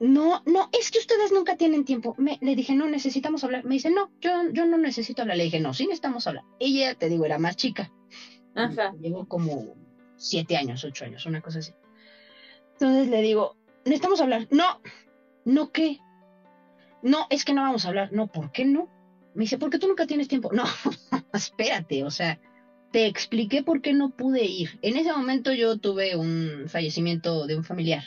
No, no, es que ustedes nunca tienen tiempo. Me, le dije, no, necesitamos hablar. Me dice, no, yo, yo no necesito hablar. Le dije, no, sí necesitamos hablar. Ella, te digo, era más chica. Ajá. Llevo como siete años, ocho años, una cosa así. Entonces le digo, necesitamos hablar. No, no, ¿qué? No, es que no vamos a hablar. No, ¿por qué no? Me dice, porque tú nunca tienes tiempo. No, espérate, o sea, te expliqué por qué no pude ir. En ese momento yo tuve un fallecimiento de un familiar.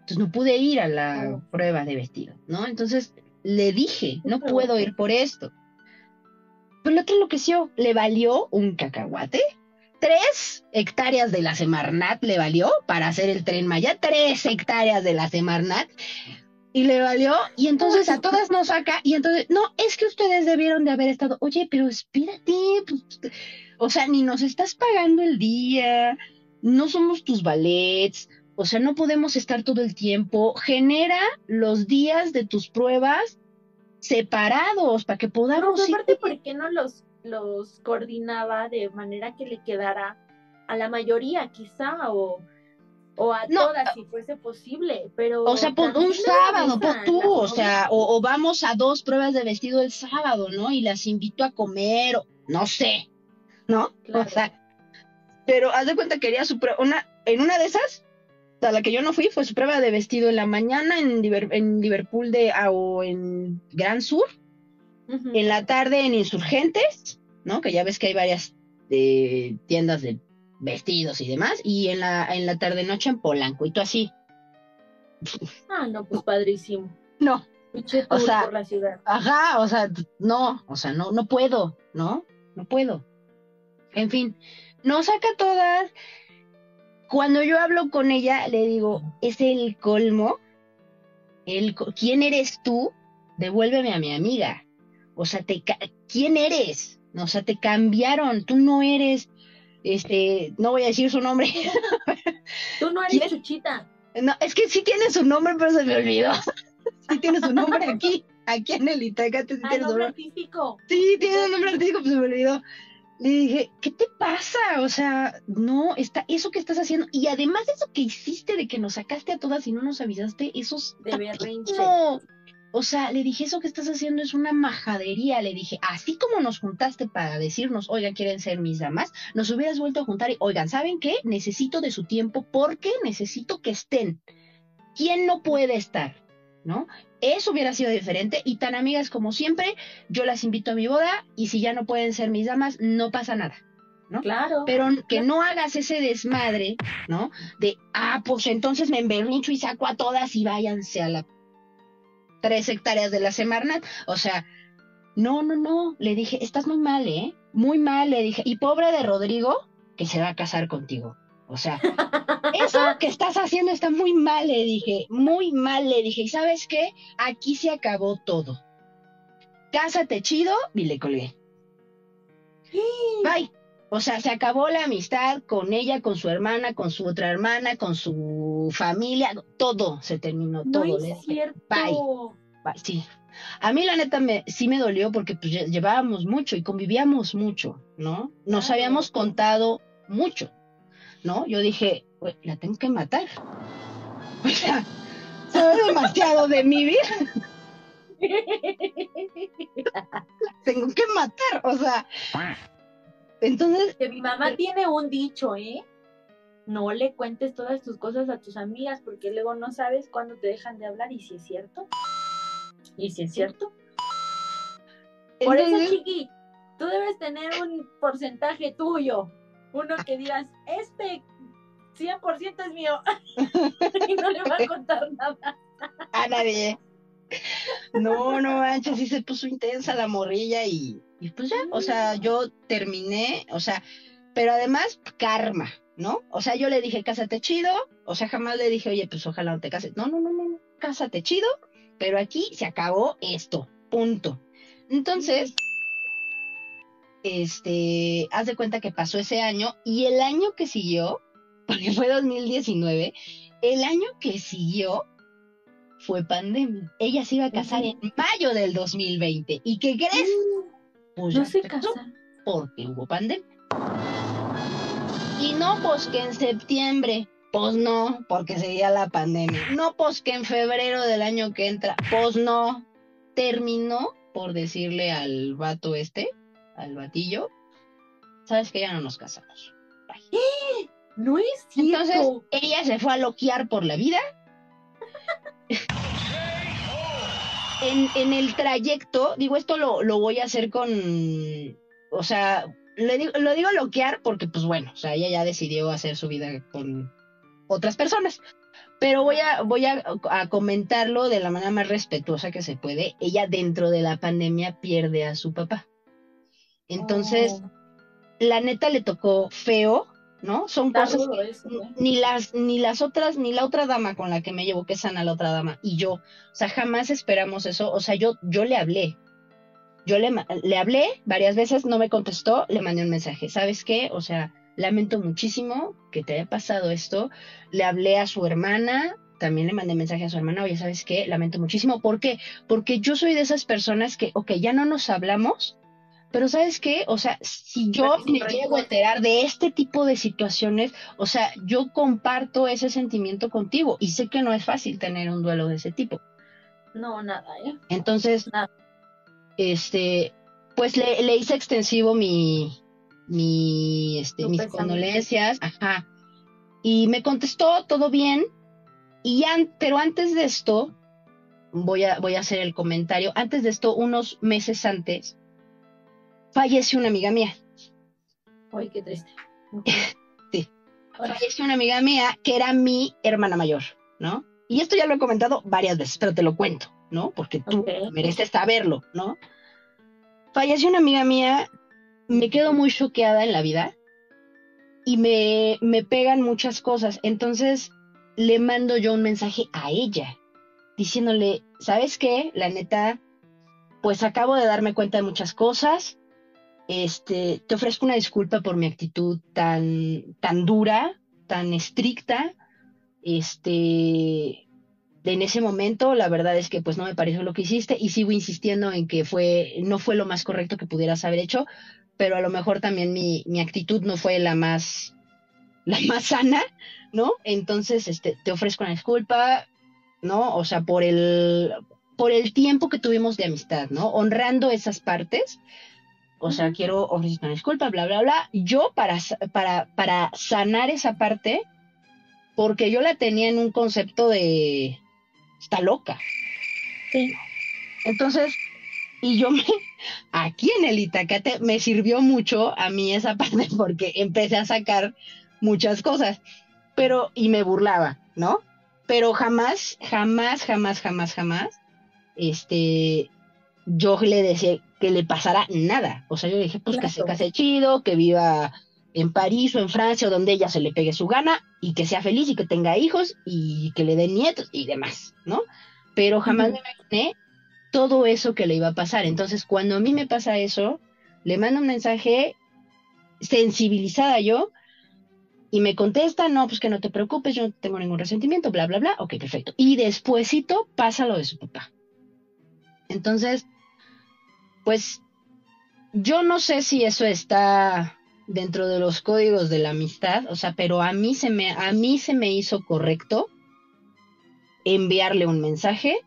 Entonces no pude ir a la prueba de vestido, ¿no? Entonces le dije, no puedo ir por esto. Pero el otro enloqueció, le valió un cacahuate. Tres hectáreas de la Semarnat le valió para hacer el tren Maya. Tres hectáreas de la Semarnat. Y le valió, y entonces a todas nos saca, y entonces, no, es que ustedes debieron de haber estado, oye, pero espérate, pues, o sea, ni nos estás pagando el día, no somos tus ballets, o sea, no podemos estar todo el tiempo, genera los días de tus pruebas separados para que podamos ir. aparte, ¿por qué no los, los coordinaba de manera que le quedara a la mayoría, quizá, o, o a No, todas, si fuese posible? Pero O sea, también un sábado, organizan tú, o sea, o, o vamos a dos pruebas de vestido el sábado, ¿no? Y las invito a comer, o no sé, ¿no? Claro. O sea, pero haz de cuenta que quería su prue- una, en una de esas, a la que yo no fui, fue su prueba de vestido en la mañana en, en Liverpool de, ah, o en Gran Sur, En la tarde en Insurgentes, ¿no? Que ya ves que hay varias eh, tiendas de vestidos y demás, y en la, en la tarde noche en Polanco, y tú así, Ah, no, pues padrísimo. no, O sea, por la ciudad. Ajá, o sea, no, o sea, no, no puedo, ¿no? No puedo. En fin, no saca todas. Cuando yo hablo con ella, le digo, es el colmo. El, ¿Quién eres tú? Devuélveme a mi amiga. O sea, te, ¿quién eres? O sea, te cambiaron. Tú no eres, este, no voy a decir su nombre. Tú no eres ¿quién? chuchita. No, es que sí tiene su nombre, pero se me olvidó. Sí tiene su nombre aquí, aquí en el Itacate, sí Ah, tiene su nombre artístico. Sí, tiene un nombre artístico, pues se me olvidó. Le dije, ¿qué te pasa? O sea, no, está eso que estás haciendo. Y además eso que hiciste de que nos sacaste a todas y no nos avisaste, eso es De berrinche. No. O sea, le dije, eso que estás haciendo es una majadería. Le dije, así como nos juntaste para decirnos, oigan, quieren ser mis damas, nos hubieras vuelto a juntar y, oigan, ¿saben qué? Necesito de su tiempo porque necesito que estén. ¿Quién no puede estar? ¿No? Eso hubiera sido diferente y tan amigas como siempre, yo las invito a mi boda y si ya no pueden ser mis damas, no pasa nada. Claro. Pero que no hagas ese desmadre, ¿no? De, ah, pues entonces me emberrincho y saco a todas y váyanse a la tres hectáreas de la Semarnat. O sea, no, no, no. Le dije, estás muy mal, ¿eh? Muy mal, le dije. Y pobre de Rodrigo, que se va a casar contigo. O sea, eso que estás haciendo está muy mal, le dije, muy mal, le dije. ¿Y sabes qué? Aquí se acabó todo. Cásate chido y le colgué. Bye. O sea, se acabó la amistad con ella, con su hermana, con su otra hermana, con su familia, todo se terminó, todo. No es cierto. bye. Bye, Sí. A mí la neta me, sí me dolió porque pues, lle- llevábamos mucho y convivíamos mucho, ¿no? Nos habíamos contado mucho, ¿no? Yo dije, "Güey, la tengo que matar. O sea, sabe demasiado de mi vida, tengo que matar, o sea. Entonces, Que mi mamá tiene un dicho, ¿eh? No le cuentes todas tus cosas a tus amigas porque luego no sabes cuándo te dejan de hablar y si es cierto. Y si es cierto. Por eso, Chiqui, tú debes tener un porcentaje tuyo. Uno que digas, este 100% es mío. y no le va a contar nada. a nadie. No, no manches, sí se puso intensa la morrilla y, y pues ya, o sea, yo terminé, o sea, pero además karma, ¿no? O sea, yo le dije, cásate chido, o sea, jamás le dije, oye, pues ojalá no te cases. No, no, no, no, cásate chido, pero aquí se acabó esto, punto. Entonces, este, haz de cuenta que pasó ese año y el año que siguió, porque fue 2019, el año que siguió fue pandemia. Ella se iba a casar en mayo del 2020. ¿Y qué crees? Pues No se casan. porque hubo pandemia. Y no, pues que en septiembre, pues no, porque seguía la pandemia. No, pues que en febrero del año que entra, pues no. Terminó por decirle al vato este, al batillo, sabes que ya no nos casamos. No es cierto. Entonces, ella se fue a loquear por la vida. en, en el trayecto, digo, esto lo, lo voy a hacer con, o sea, le digo- lo digo loquear porque, pues bueno, o sea, ella ya decidió hacer su vida con otras personas. Pero voy a, voy a, a comentarlo de la manera más respetuosa que se puede. Ella dentro de la pandemia pierde a su papá. Entonces, Oh, la neta le tocó feo, ¿no? Son cosas eso, ¿eh? ni las ni las otras ni la otra dama con la que me llevo que es Ana la otra dama y yo. O sea jamás esperamos eso. O sea yo yo le hablé. Yo le le hablé varias veces no me contestó le mandé un mensaje. Sabes qué o sea lamento muchísimo que te haya pasado esto. Le hablé a su hermana también le mandé mensaje a su hermana oye sabes qué lamento muchísimo ¿por qué? porque yo soy de esas personas que ok ya no nos hablamos pero ¿sabes qué? O sea, si yo me llego a enterar de este tipo de situaciones, o sea, yo comparto ese sentimiento contigo y sé que no es fácil tener un duelo de ese tipo. No, nada, ¿eh? Entonces, Nada. este, pues le, le hice extensivo mi, mi, este, mis condolencias, ajá. Y me contestó todo bien, y an- pero antes de esto, voy a, voy a hacer el comentario, antes de esto, unos meses antes, falleció una amiga mía. Ay, qué triste. Sí. Falleció una amiga mía que era mi hermana mayor, ¿no? Y esto ya lo he comentado varias veces, pero te lo cuento, ¿no? Porque tú mereces saberlo, ¿no? Falleció una amiga mía, me quedo muy choqueada en la vida y me, me pegan muchas cosas. Entonces le mando yo un mensaje a ella diciéndole, ¿sabes qué? La neta, pues acabo de darme cuenta de muchas cosas. Este, te ofrezco una disculpa por mi actitud tan, tan dura, tan estricta. Este, en ese momento, la verdad es que pues no me pareció lo que hiciste y sigo insistiendo en que fue, no fue lo más correcto que pudieras haber hecho, pero a lo mejor también mi, mi actitud no fue la más, la más sana, ¿no? Entonces, este, te ofrezco una disculpa, ¿no? O sea, por el, por el tiempo que tuvimos de amistad, ¿no? Honrando esas partes. O sea, quiero ofrecer una disculpa, bla, bla, bla. Yo para, para, para sanar esa parte, porque yo la tenía en un concepto de está loca. Sí. Entonces, y yo me, aquí en el Itacate me sirvió mucho a mí esa parte porque empecé a sacar muchas cosas, pero, y me burlaba, ¿no? Pero jamás, jamás, jamás, jamás, jamás, este, yo le decía que le pasara nada. O sea, yo dije, pues que se Claro. case chido, que viva en París o en Francia o donde ella se le pegue su gana y que sea feliz y que tenga hijos y que le den nietos y demás, ¿no? Pero jamás me imaginé todo eso que le iba a pasar. Entonces, cuando a mí me pasa eso, le mando un mensaje sensibilizada yo y me contesta, no, pues que no te preocupes, yo no tengo ningún resentimiento, bla, bla, bla, ok, perfecto. Y despuésito pasa lo de su papá. Entonces, pues yo no sé si eso está dentro de los códigos de la amistad, o sea, pero a mí se me, a mí se me hizo correcto enviarle un mensaje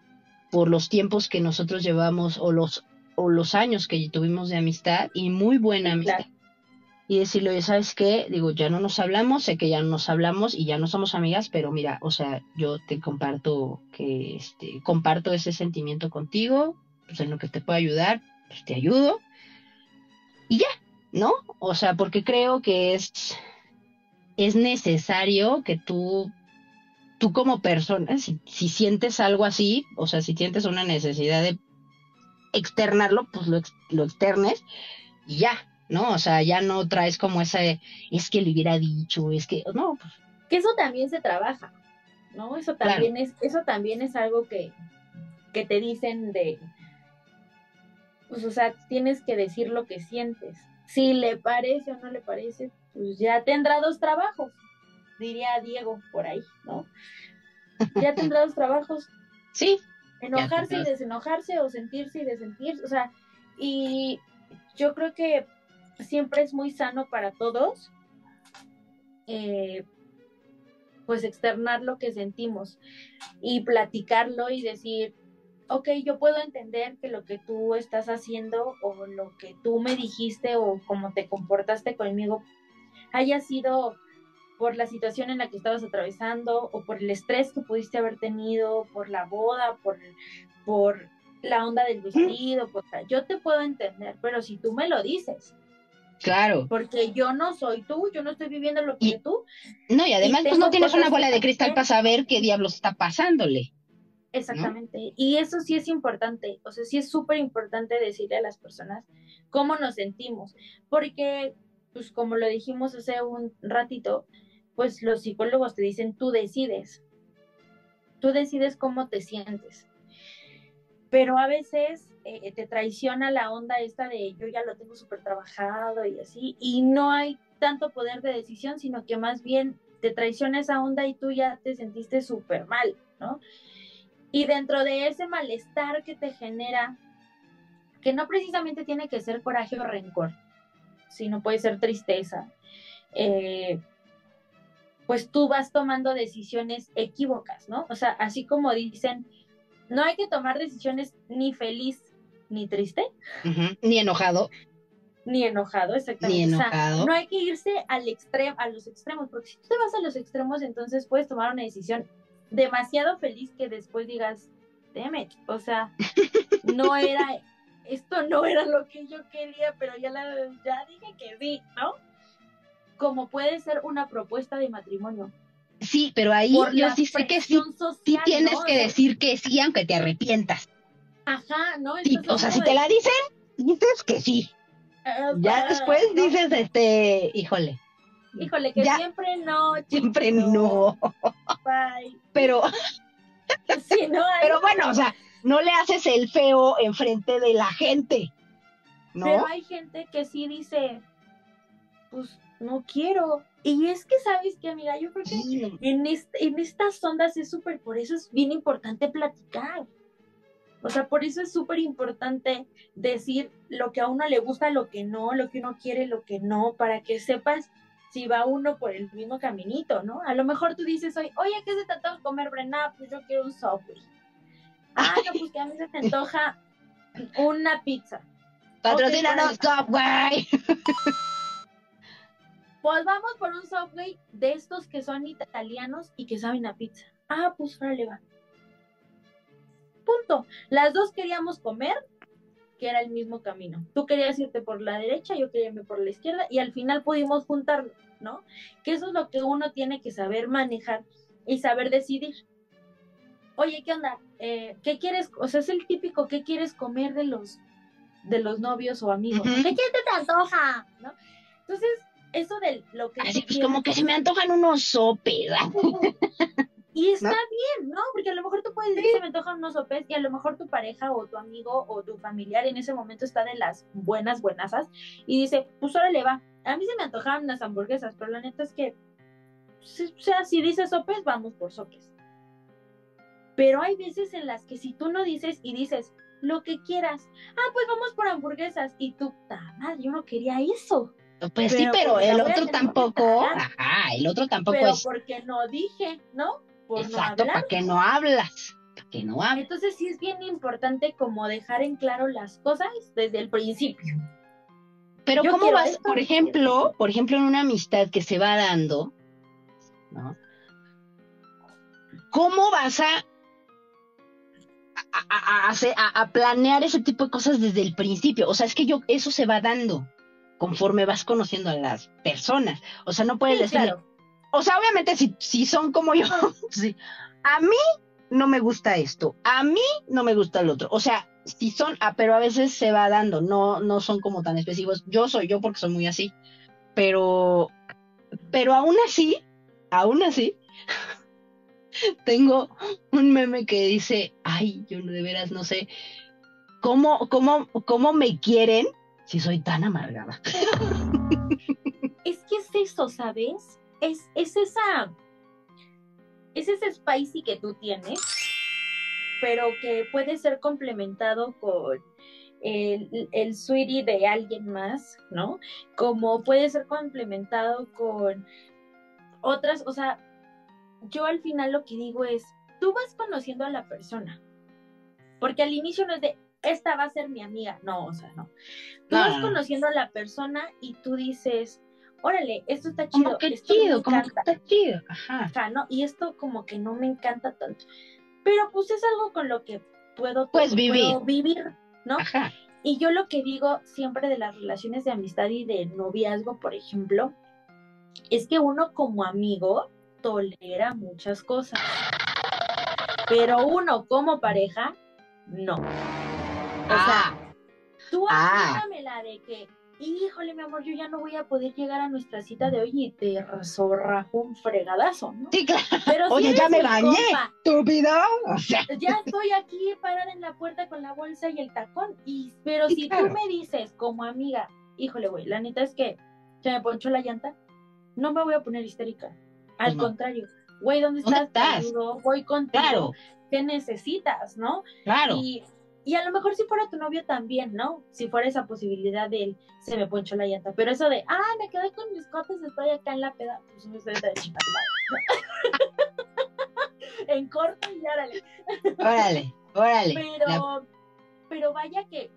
por los tiempos que nosotros llevamos o los, o los años que tuvimos de amistad y muy buena amistad. Y decirle, oye, ¿sabes qué? Digo, ya no nos hablamos, sé que ya no nos hablamos y ya no somos amigas, pero mira, o sea, yo te comparto que, este, comparto ese sentimiento contigo, pues en lo que te puedo ayudar, pues te ayudo. Y ya, ¿no? O sea, porque creo que es, es necesario que tú, tú como persona, si, si sientes algo así, o sea, si sientes una necesidad de externarlo, pues lo, lo externes y ya, ¿no? O sea, ya no traes como ese, es que le hubiera dicho, es que, no, pues. Que eso también se trabaja, ¿no? Eso también es, eso también es algo que, que te dicen de, pues, o sea, tienes que decir lo que sientes. Si le parece o no le parece, pues ya tendrá dos trabajos, diría Diego por ahí, ¿no? Ya tendrá dos trabajos. Sí. Enojarse y desenojarse o sentirse y desentirse, o sea, y yo creo que siempre es muy sano para todos, eh, pues externar lo que sentimos y platicarlo y decir, ok, yo puedo entender que lo que tú estás haciendo o lo que tú me dijiste o cómo te comportaste conmigo haya sido por la situación en la que estabas atravesando o por el estrés que pudiste haber tenido, por la boda, por, por la onda del vestido, por, yo te puedo entender, pero si tú me lo dices. Claro. Porque yo no soy tú, yo no estoy viviendo lo que y, tú. No, y además pues no tienes una bola de cristal para saber qué diablos está pasándole. Exactamente. Y eso sí es importante, o sea, sí es súper importante decirle a las personas cómo nos sentimos, porque, pues como lo dijimos hace un ratito, pues los psicólogos te dicen, tú decides, tú decides cómo te sientes. Pero a veces eh, te traiciona la onda esta de yo ya lo tengo súper trabajado y así, y no hay tanto poder de decisión, sino que más bien te traiciona esa onda y tú ya te sentiste súper mal, ¿no? Y dentro de ese malestar que te genera, que no precisamente tiene que ser coraje o rencor, sino puede ser tristeza, eh, pues tú vas tomando decisiones equívocas, ¿no? O sea, así como dicen, no hay que tomar decisiones ni feliz ni triste. Uh -huh. Ni enojado. Ni enojado, exactamente. Ni enojado. O sea, no hay que irse al extremo, a los extremos, porque si tú te vas a los extremos, entonces puedes tomar una decisión demasiado feliz que después digas, damn o sea, no era, esto no era lo que yo quería, pero ya, la, ya dije que sí, ¿no? Como puede ser una propuesta de matrimonio. Sí, pero ahí Por yo sí sé que sí, social, sí tienes ¿no? que decir que sí, aunque te arrepientas. Ajá, ¿no? Sí, o sea, si te la dicen, dices que sí. Uh, ya después no. dices, este, híjole. Híjole, que ya, siempre no. Siempre no. Bye. Pero, sí, no, pero bueno, o sea, no le haces el feo enfrente de la gente. ¿no? Pero hay gente que sí dice, pues no quiero. Y es que, ¿sabes qué, amiga? Yo creo que sí. en, este, en estas ondas es súper, por eso es bien importante platicar. O sea, por eso es súper importante decir lo que a uno le gusta, lo que no, lo que uno quiere, lo que no, para que sepas si va uno por el mismo caminito, ¿no? A lo mejor tú dices hoy, oye, ¿qué se te antoja comer, Brena? Pues yo quiero un Subway. Ah, no, pues que a mí se me antoja una pizza. Patrocínanos okay, Subway. Pues vamos por un Subway de estos que son italianos y que saben a pizza. Ah, pues órale va. Punto. Las dos queríamos comer, que era el mismo camino. Tú querías irte por la derecha, yo quería irme por la izquierda y al final pudimos juntarlo, ¿no? Que eso es lo que uno tiene que saber manejar y saber decidir. Oye, ¿qué onda? Eh, ¿Qué quieres? O sea, es el típico, ¿qué quieres comer de los, de los novios o amigos? Uh -huh. ¿Qué te antoja? ¿No? Entonces, eso de lo que... Así pues como que se me antojan unos sopes. Y está bien, ¿no? Porque a lo mejor tú puedes decir, se me antojan unos sopes, y a lo mejor tu pareja o tu amigo o tu familiar en ese momento está de las buenas, buenasas, y dice, pues ahora le va. A mí se me antojaban unas hamburguesas, pero la neta es que, o sea, si dices sopes, vamos por sopes. Pero hay veces en las que si tú no dices y dices lo que quieras, ah, pues vamos por hamburguesas, y tú, madre, yo no quería eso. Pues sí, pero el otro tampoco, ajá, el otro tampoco pero es. porque no dije, ¿no? Por Exacto, no ¿para qué no hablas? ¿Para qué no hablas? Entonces sí es bien importante como dejar en claro las cosas desde el principio. Pero Yo ¿cómo vas, por ejemplo, por ejemplo, en una amistad que se va dando, ¿no? ¿Cómo vas a a, a- a planear ese tipo de cosas desde el principio? O sea, es que yo, eso se va dando conforme vas conociendo a las personas. O sea, no puedes Sí, decirle, claro. O sea, obviamente si, si son como yo, sí, a mí no me gusta esto, a mí no me gusta el otro. O sea, si son, ah, pero a veces se va dando, no, no son como tan específicos. Yo soy yo porque soy muy así, pero, pero aún así, aún así, tengo un meme que dice, ay, yo de veras no sé, ¿cómo, cómo, cómo me quieren si soy tan amargada? Es que es eso, ¿sabes? Es, es esa. Es ese spicy que tú tienes, pero que puede ser complementado con el, el sweetie de alguien más, ¿no? Como puede ser complementado con otras, o sea, yo al final lo que digo es, tú vas conociendo a la persona, porque al inicio no es de, esta va a ser mi amiga, no, o sea, no. Tú vas no, no. conociendo a la persona y tú dices, órale, esto está chido, Como que esto me chido, como que está chido. Ajá. ajá, ¿no? Y esto como que no me encanta tanto. Pero pues es algo con lo que puedo, Puedes vivir. puedo vivir, ¿no? Ajá. Y yo lo que digo siempre de las relaciones de amistad y de noviazgo, por ejemplo, es que uno como amigo tolera muchas cosas, pero uno como pareja, no. O Ah. sea, tú Ah. la de que, híjole, mi amor, yo ya no voy a poder llegar a nuestra cita de hoy y te zorrajo un fregadazo, ¿no? Sí, claro. Pero si Oye, ya me bañé. Estúpido. O sea, ya estoy aquí parada en la puerta con la bolsa y el tacón. Y, pero Sí, si claro. tú me dices como amiga, híjole, güey, la neta es que se me ponchó la llanta, no me voy a poner histérica. Al no. contrario, güey, ¿dónde ¿Dónde estás? Te estás? voy contigo. claro, ¿Qué necesitas, no? claro. Y, y a lo mejor si fuera tu novio también, ¿no? Si fuera esa posibilidad de él, se me ponchó la llanta. Pero eso de, ah, me quedé con mis cotes, estoy acá en la peda, pues me estoy de en corto y órale. Órale, órale. Pero, La- pero vaya que,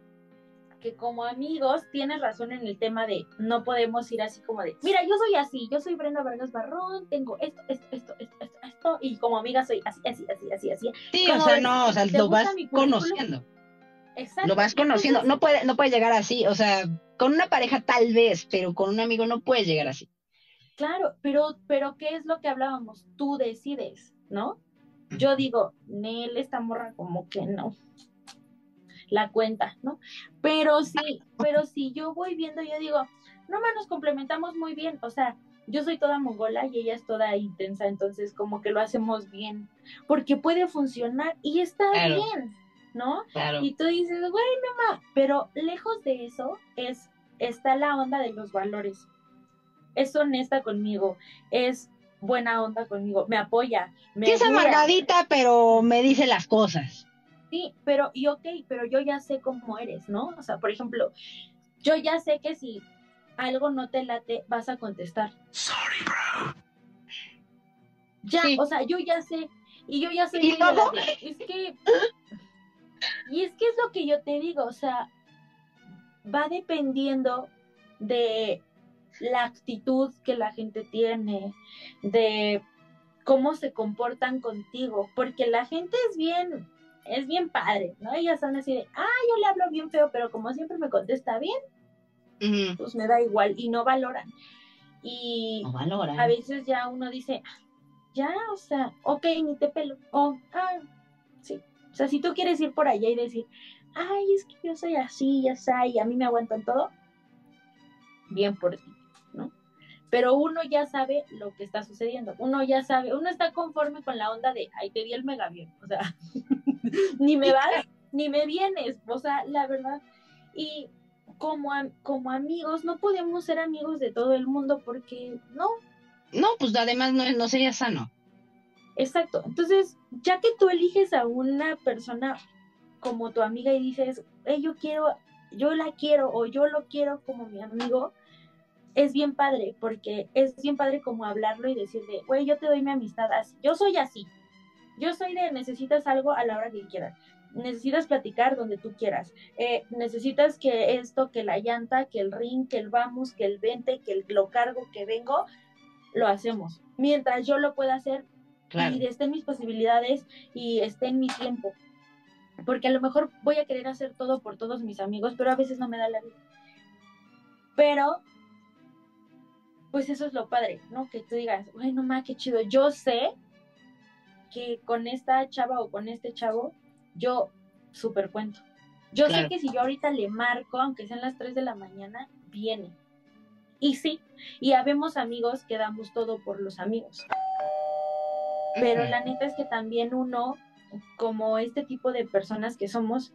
que como amigos tienes razón en el tema de no podemos ir así como de, mira, yo soy así, yo soy Brenda Vargas Barrón, tengo esto, esto, esto, esto, esto, esto, y como amiga soy así, así, así, así, así. sí, ¿cómo o sea, no, o sea, ¿Te lo vas conociendo. Exacto. Lo vas conociendo. No puede, no puede llegar así. O sea, con una pareja tal vez, pero con un amigo no puedes llegar así. Claro, pero, pero ¿qué es lo que hablábamos? Tú decides, ¿no? Yo digo, Nel, esta morra como que no. La cuenta, ¿no? Pero sí, pero si yo voy viendo, yo digo, no más nos complementamos muy bien. O sea, yo soy toda mongola y ella es toda intensa, entonces como que lo hacemos bien. Porque puede funcionar y está Claro. bien, ¿no? Claro. Y tú dices, güey, no ma, pero lejos de eso es está la onda de los valores. Es honesta conmigo, es buena onda conmigo, me apoya, me Sí es amargadita, pero me dice las cosas. Sí, pero y ok, pero yo ya sé cómo eres, ¿no? O sea, por ejemplo, yo ya sé que si algo no te late, vas a contestar. Sorry, bro. Ya, Sí. o sea, yo ya sé. Y yo ya soy ¿Y luego? es que y es que es lo que yo te digo, o sea, va dependiendo de la actitud que la gente tiene, de cómo se comportan contigo, porque la gente es bien es bien padre, ¿no? Ellas son así de, ah, yo le hablo bien feo, pero como siempre me contesta bien, pues me da igual y no valoran. Y No valoran. a veces ya uno dice, ya, o sea, ok, ni te pelo. O, ah. O sea, si tú quieres ir por allá y decir, ay, es que yo soy así, ya sé, y a mí me aguantan todo, bien por ti, ¿no? pero uno ya sabe lo que está sucediendo, uno ya sabe, uno está conforme con la onda de, ay, te di el mega bien, o sea, ni me vas, ni me vienes, o sea, la verdad, y como, como amigos, no podemos ser amigos de todo el mundo porque no. No, pues además no, no sería sano. Exacto, entonces, ya que tú eliges a una persona como tu amiga y dices, yo quiero, yo la quiero o yo lo quiero como mi amigo, es bien padre, porque es bien padre como hablarlo y decirle, güey, yo te doy mi amistad así, yo soy así, yo soy de necesitas algo a la hora que quieras, necesitas platicar donde tú quieras, eh, necesitas que esto, que la llanta, que el ring, que el vamos, que el vente, que el, lo cargo, que vengo, lo hacemos, mientras yo lo pueda hacer y esté en mis posibilidades y esté en mi tiempo, porque a lo mejor voy a querer hacer todo por todos mis amigos, pero a veces no me da la vida. Pero pues eso es lo padre, ¿no? Que tú digas, bueno, ma, qué chido. Yo sé que con esta chava o con este chavo, yo súper cuento. Yo sé que si yo ahorita le marco, aunque sean las 3 de la mañana, viene. Y sí, y habemos amigos que damos todo por los amigos. Pero la neta es que también uno, como este tipo de personas que somos,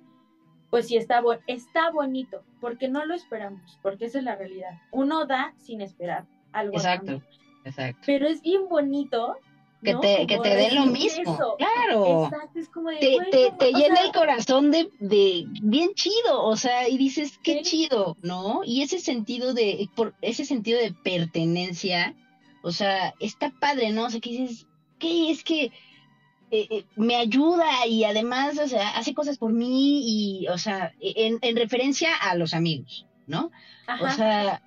pues sí está, está bonito, porque no lo esperamos, porque esa es la realidad. Uno da sin esperar Exacto, exacto. Pero es bien bonito. Que te, que te den lo mismo. Claro. Exacto, es como de, te, te, te llena el corazón de, de bien chido, o sea, y dices, qué chido, ¿no? Y ese sentido de, por ese sentido de pertenencia, o sea, está padre, ¿no? O sea, que dices, ¿qué es que eh, eh, me ayuda y además, o sea, hace cosas por mí y, o sea, en, en referencia a los amigos, ¿no? O sea,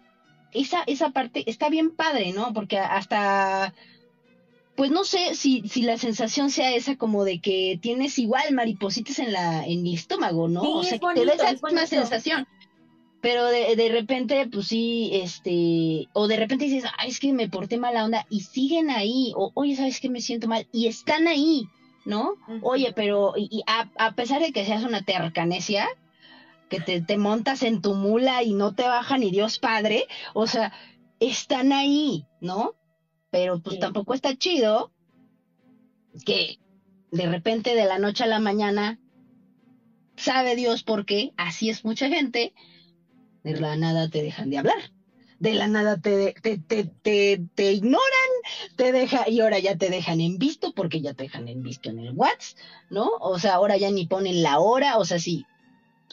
esa, esa parte está bien padre, ¿no? Porque hasta, pues no sé si, si la sensación sea esa como de que tienes igual maripositas en la, en el estómago, ¿no? o sea, que te da esa misma sensación. Pero de, de repente, pues sí, este, o de repente dices, ay, es que me porté mala onda, y siguen ahí, o oye, ¿sabes que me siento mal? Y están ahí, ¿no? Oye, pero, y, a, a, pesar de que seas una tercanecia, que te, te montas en tu mula y no te baja ni Dios Padre, o sea, están ahí, ¿no? Pero pues tampoco está chido que de repente de la noche a la mañana, sabe Dios por qué, así es mucha gente, de la nada te dejan de hablar, de la nada te, te, te, te, te ignoran, te deja, y ahora ya te dejan en visto porque ya te dejan en visto en el WhatsApp, ¿no? O sea, ahora ya ni ponen la hora, o sea, sí,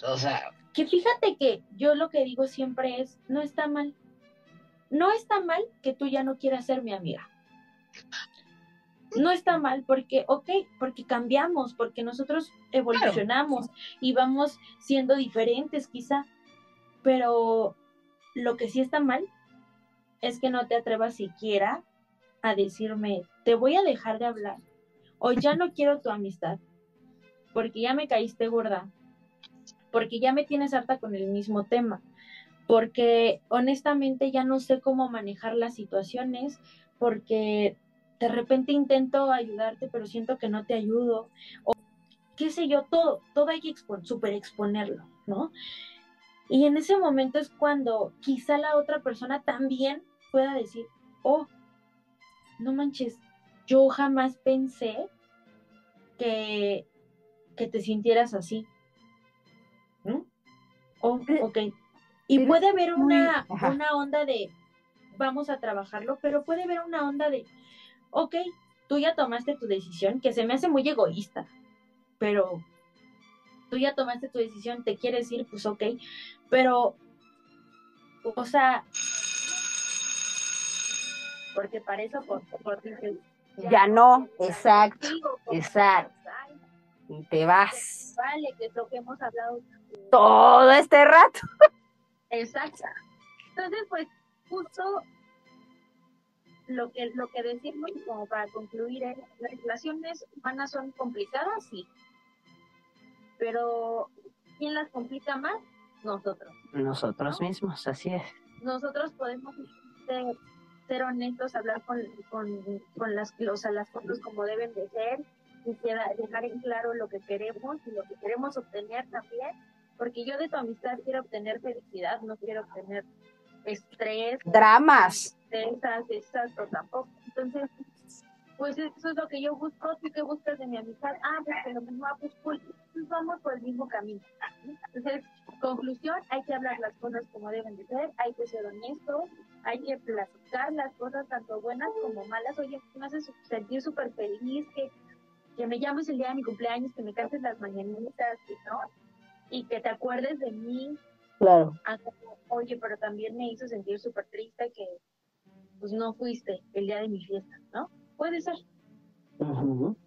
o sea. Que fíjate que yo lo que digo siempre es, no está mal. No está mal que tú ya no quieras ser mi amiga. No está mal porque, ok, porque cambiamos, porque nosotros evolucionamos y vamos siendo diferentes quizá, pero lo que sí está mal es que no te atrevas siquiera a decirme, te voy a dejar de hablar o ya no quiero tu amistad porque ya me caíste gorda porque ya me tienes harta con el mismo tema, porque honestamente ya no sé cómo manejar las situaciones, porque de repente intento ayudarte, pero siento que no te ayudo, o qué sé yo, todo, todo hay que exponerlo, ¿no? Y en ese momento es cuando quizá la otra persona también pueda decir, oh, no manches, yo jamás pensé que, que te sintieras así. ¿no? Oh, ok. Y puede haber una, una onda de, vamos a trabajarlo, pero puede haber una onda de, ok, tú ya tomaste tu decisión, que se me hace muy egoísta, pero tú ya tomaste tu decisión, te quieres ir, pues ok, pero, o sea, porque para eso, por, por, ya no, exacto, exacto, y te vas. Vale, que es lo que hemos hablado todo este rato. Exacto. Entonces, pues, justo lo que, lo que decimos, como para concluir, es, las relaciones humanas son complicadas, sí. Pero, ¿quién las complica más? Nosotros. Nosotros mismos, así es. Nosotros podemos ser, ser honestos, hablar con, con, con las, los, las cosas como deben de ser, y dejar en claro lo que queremos y lo que queremos obtener también porque yo de tu amistad quiero obtener felicidad, no quiero obtener estrés, Dramas. esas, exacto, tampoco. Entonces, pues eso es lo que yo busco. ¿Tú qué buscas de mi amistad? Ah, pues que lo mismo, ah, pues, pues, pues vamos por el mismo camino. Entonces, conclusión, hay que hablar las cosas como deben de ser, hay que ser honestos, hay que platicar las cosas tanto buenas como malas. Oye, me haces sentir súper feliz, que, que me llames el día de mi cumpleaños, que me cantes las mañanitas, ¿no? Y que te acuerdes de mí, Claro. Ah, como, Oye, pero también me hizo sentir súper triste que pues no fuiste el día de mi fiesta, ¿no? Puede ser,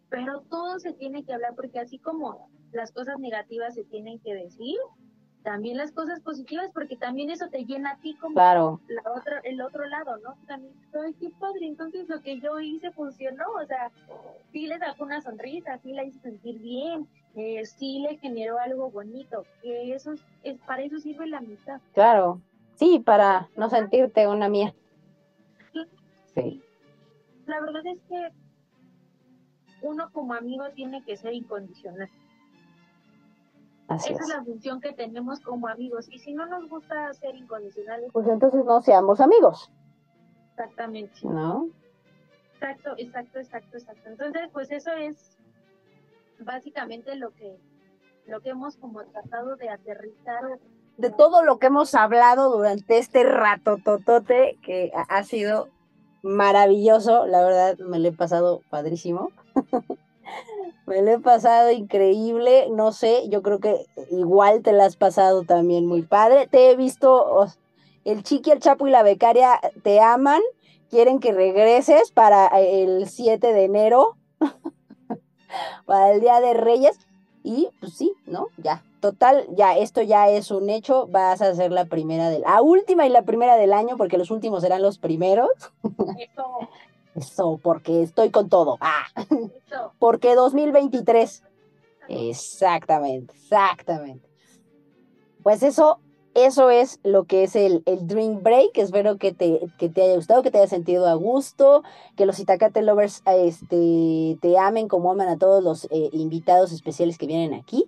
pero todo se tiene que hablar porque así como las cosas negativas se tienen que decir, también las cosas positivas porque también eso te llena a ti como Claro. la otra, el otro lado, ¿no? También, ay, qué padre, entonces lo que yo hice funcionó, o sea, sí le sacó una sonrisa, sí la hizo sentir bien, eh, sí le generó algo bonito, que eso es, es- para eso sirve la amistad. Claro. Sí, para no sentirte una mía. Sí. La verdad es que uno como amigo tiene que ser incondicional. Así Esa es es. la función que tenemos como amigos. Y si no nos gusta ser incondicionales, Pues entonces no seamos amigos, exactamente. ¿no? Exacto, exacto, exacto, exacto. Entonces, pues eso es básicamente lo que lo que hemos como tratado de aterrizar de todo lo que hemos hablado durante este rato totote que ha sido maravilloso, la verdad me lo he pasado padrísimo. me lo he pasado increíble, no sé, yo creo que igual te la has pasado también muy padre. Te he visto, el Chiqui, el Chapo y la becaria te aman, quieren que regreses para el 7 de enero, para el Día de Reyes. Y pues sí, ¿no? Ya, total, ya, esto ya es un hecho, vas a ser la primera del, la última y la primera del año, porque los últimos serán los primeros. eso, Eso, porque estoy con todo. Ah, eso. porque 2023. Exactamente, exactamente. Pues eso, eso es lo que es el, el Dream Break. Espero que te, que te haya gustado, que te haya sentido a gusto, que los Itacate Lovers este, te amen como aman a todos los eh, invitados especiales que vienen aquí.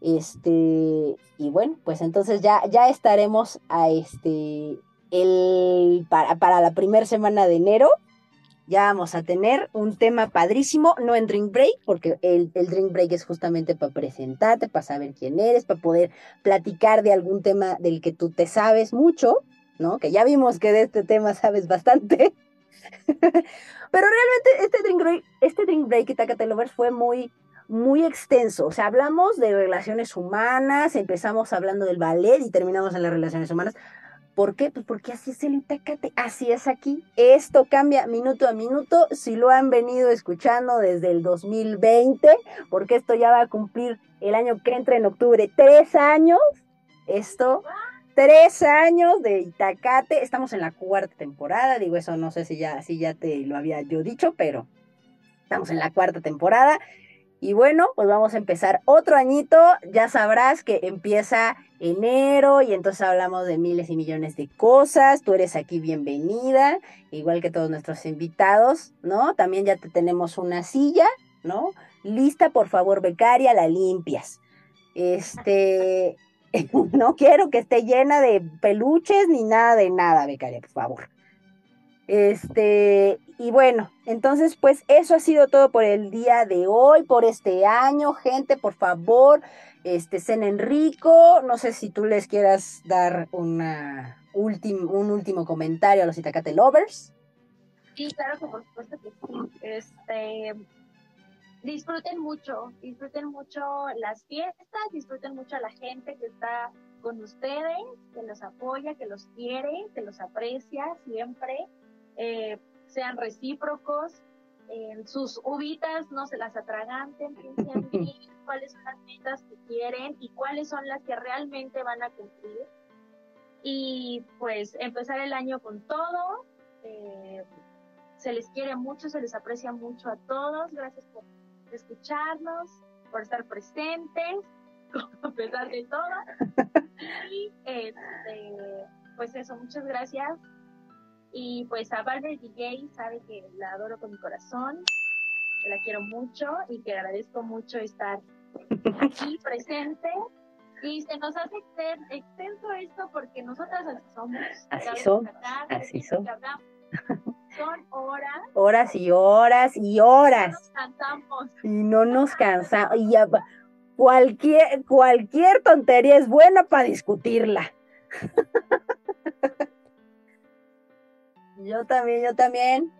Este, y bueno, pues entonces ya, ya estaremos a este, el, para, para la primera semana de enero ya vamos a tener un tema padrísimo, no en Drink Break, porque el, el Drink Break es justamente para presentarte, para saber quién eres, para poder platicar de algún tema del que tú te sabes mucho, ¿no? Que ya vimos que de este tema sabes bastante. Pero realmente este Drink Break, este Drink Break Lovers fue muy, muy extenso. O sea, hablamos de relaciones humanas, empezamos hablando del ballet y terminamos en las relaciones humanas. ¿Por qué? Pues porque así es el Itacate, así es aquí. Esto cambia minuto a minuto. Si lo han venido escuchando desde el 2020, porque esto ya va a cumplir el año que entra en octubre, tres años. Esto, tres años de Itacate. Estamos en la cuarta temporada. Digo, eso no sé si ya, si ya te lo había yo dicho, pero estamos en la cuarta temporada. Y bueno, pues vamos a empezar otro añito. Ya sabrás que empieza enero y entonces hablamos de miles y millones de cosas. Tú eres aquí bienvenida, igual que todos nuestros invitados, ¿no? También ya te tenemos una silla, ¿no? Lista, por favor, becaria, la limpias. Este, no quiero que esté llena de peluches ni nada de nada, becaria, por favor. Este, y bueno, entonces pues eso ha sido todo por el día de hoy, por este año, gente, por favor, este, cenen rico, no sé si tú les quieras dar una últim- un último comentario a los Itacate Lovers. Sí, claro por supuesto que sí. Este, disfruten mucho, disfruten mucho las fiestas, disfruten mucho a la gente que está con ustedes, que los apoya, que los quiere, que los aprecia siempre. Eh, sean recíprocos, en sus uvitas no se las atraganten, piensen bien cuáles son las metas que quieren y cuáles son las que realmente van a cumplir. Y pues empezar el año con todo. eh, se les quiere mucho, se les aprecia mucho a todos. Gracias por escucharnos, por estar presentes, a pesar de todo. Y este, pues eso, muchas gracias. Y pues a Valver DJ sabe que la adoro con mi corazón, que la quiero mucho y que agradezco mucho estar aquí presente. Y se nos hace exten- extenso esto porque nosotras así somos. Así somos, así somos. Son horas, Horas y horas y no horas. nos cansamos. Y no nos cansamos. Y ya cualquier, cualquier tontería es buena para discutirla. Yo también, yo también.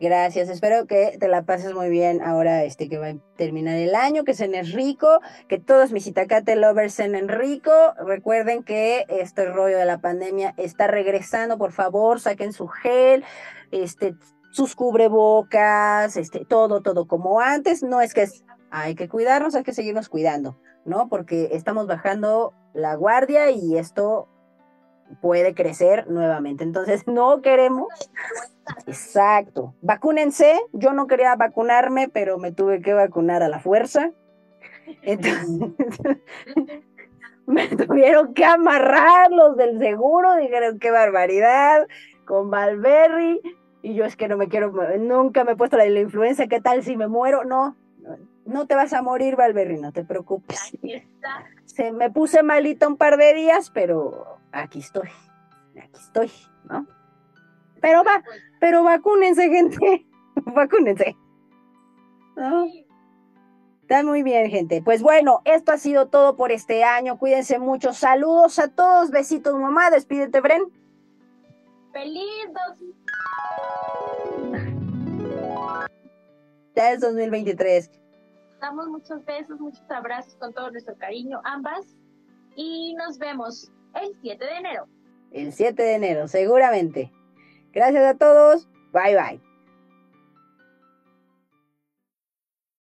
Gracias, espero que te la pases muy bien ahora este que va a terminar el año, que cenes rico, que todos mis Itacate lovers cenen rico. Recuerden que este rollo de la pandemia está regresando, por favor, saquen su gel, este, sus cubrebocas, este, todo, todo como antes. No es que hay que cuidarnos, hay que seguirnos cuidando, ¿no? Porque estamos bajando la guardia y esto puede crecer nuevamente. Entonces, no queremos Exacto. Vacúnense. Yo no quería vacunarme, pero me tuve que vacunar a la fuerza. Entonces, me tuvieron que amarrar los del seguro. Dijeron, qué barbaridad, con Valberry. Y yo es que no me quiero, nunca me he puesto la la influenza. ¿Qué tal si me muero? No, no te vas a morir, Valberry, no te preocupes. Se me puse malita un par de días, pero aquí estoy. Aquí estoy, ¿no? Pero va, pero vacúnense, gente. vacúnense. ¿No? Está muy bien, gente. Pues bueno, esto ha sido todo por este año. Cuídense mucho. Saludos a todos. Besitos, mamá. Despídete, Bren. Feliz dos Ya es 2023. Damos muchos besos, muchos abrazos con todo nuestro cariño, ambas. Y nos vemos el 7 de enero. El 7 de enero, seguramente. Gracias a todos. Bye, bye.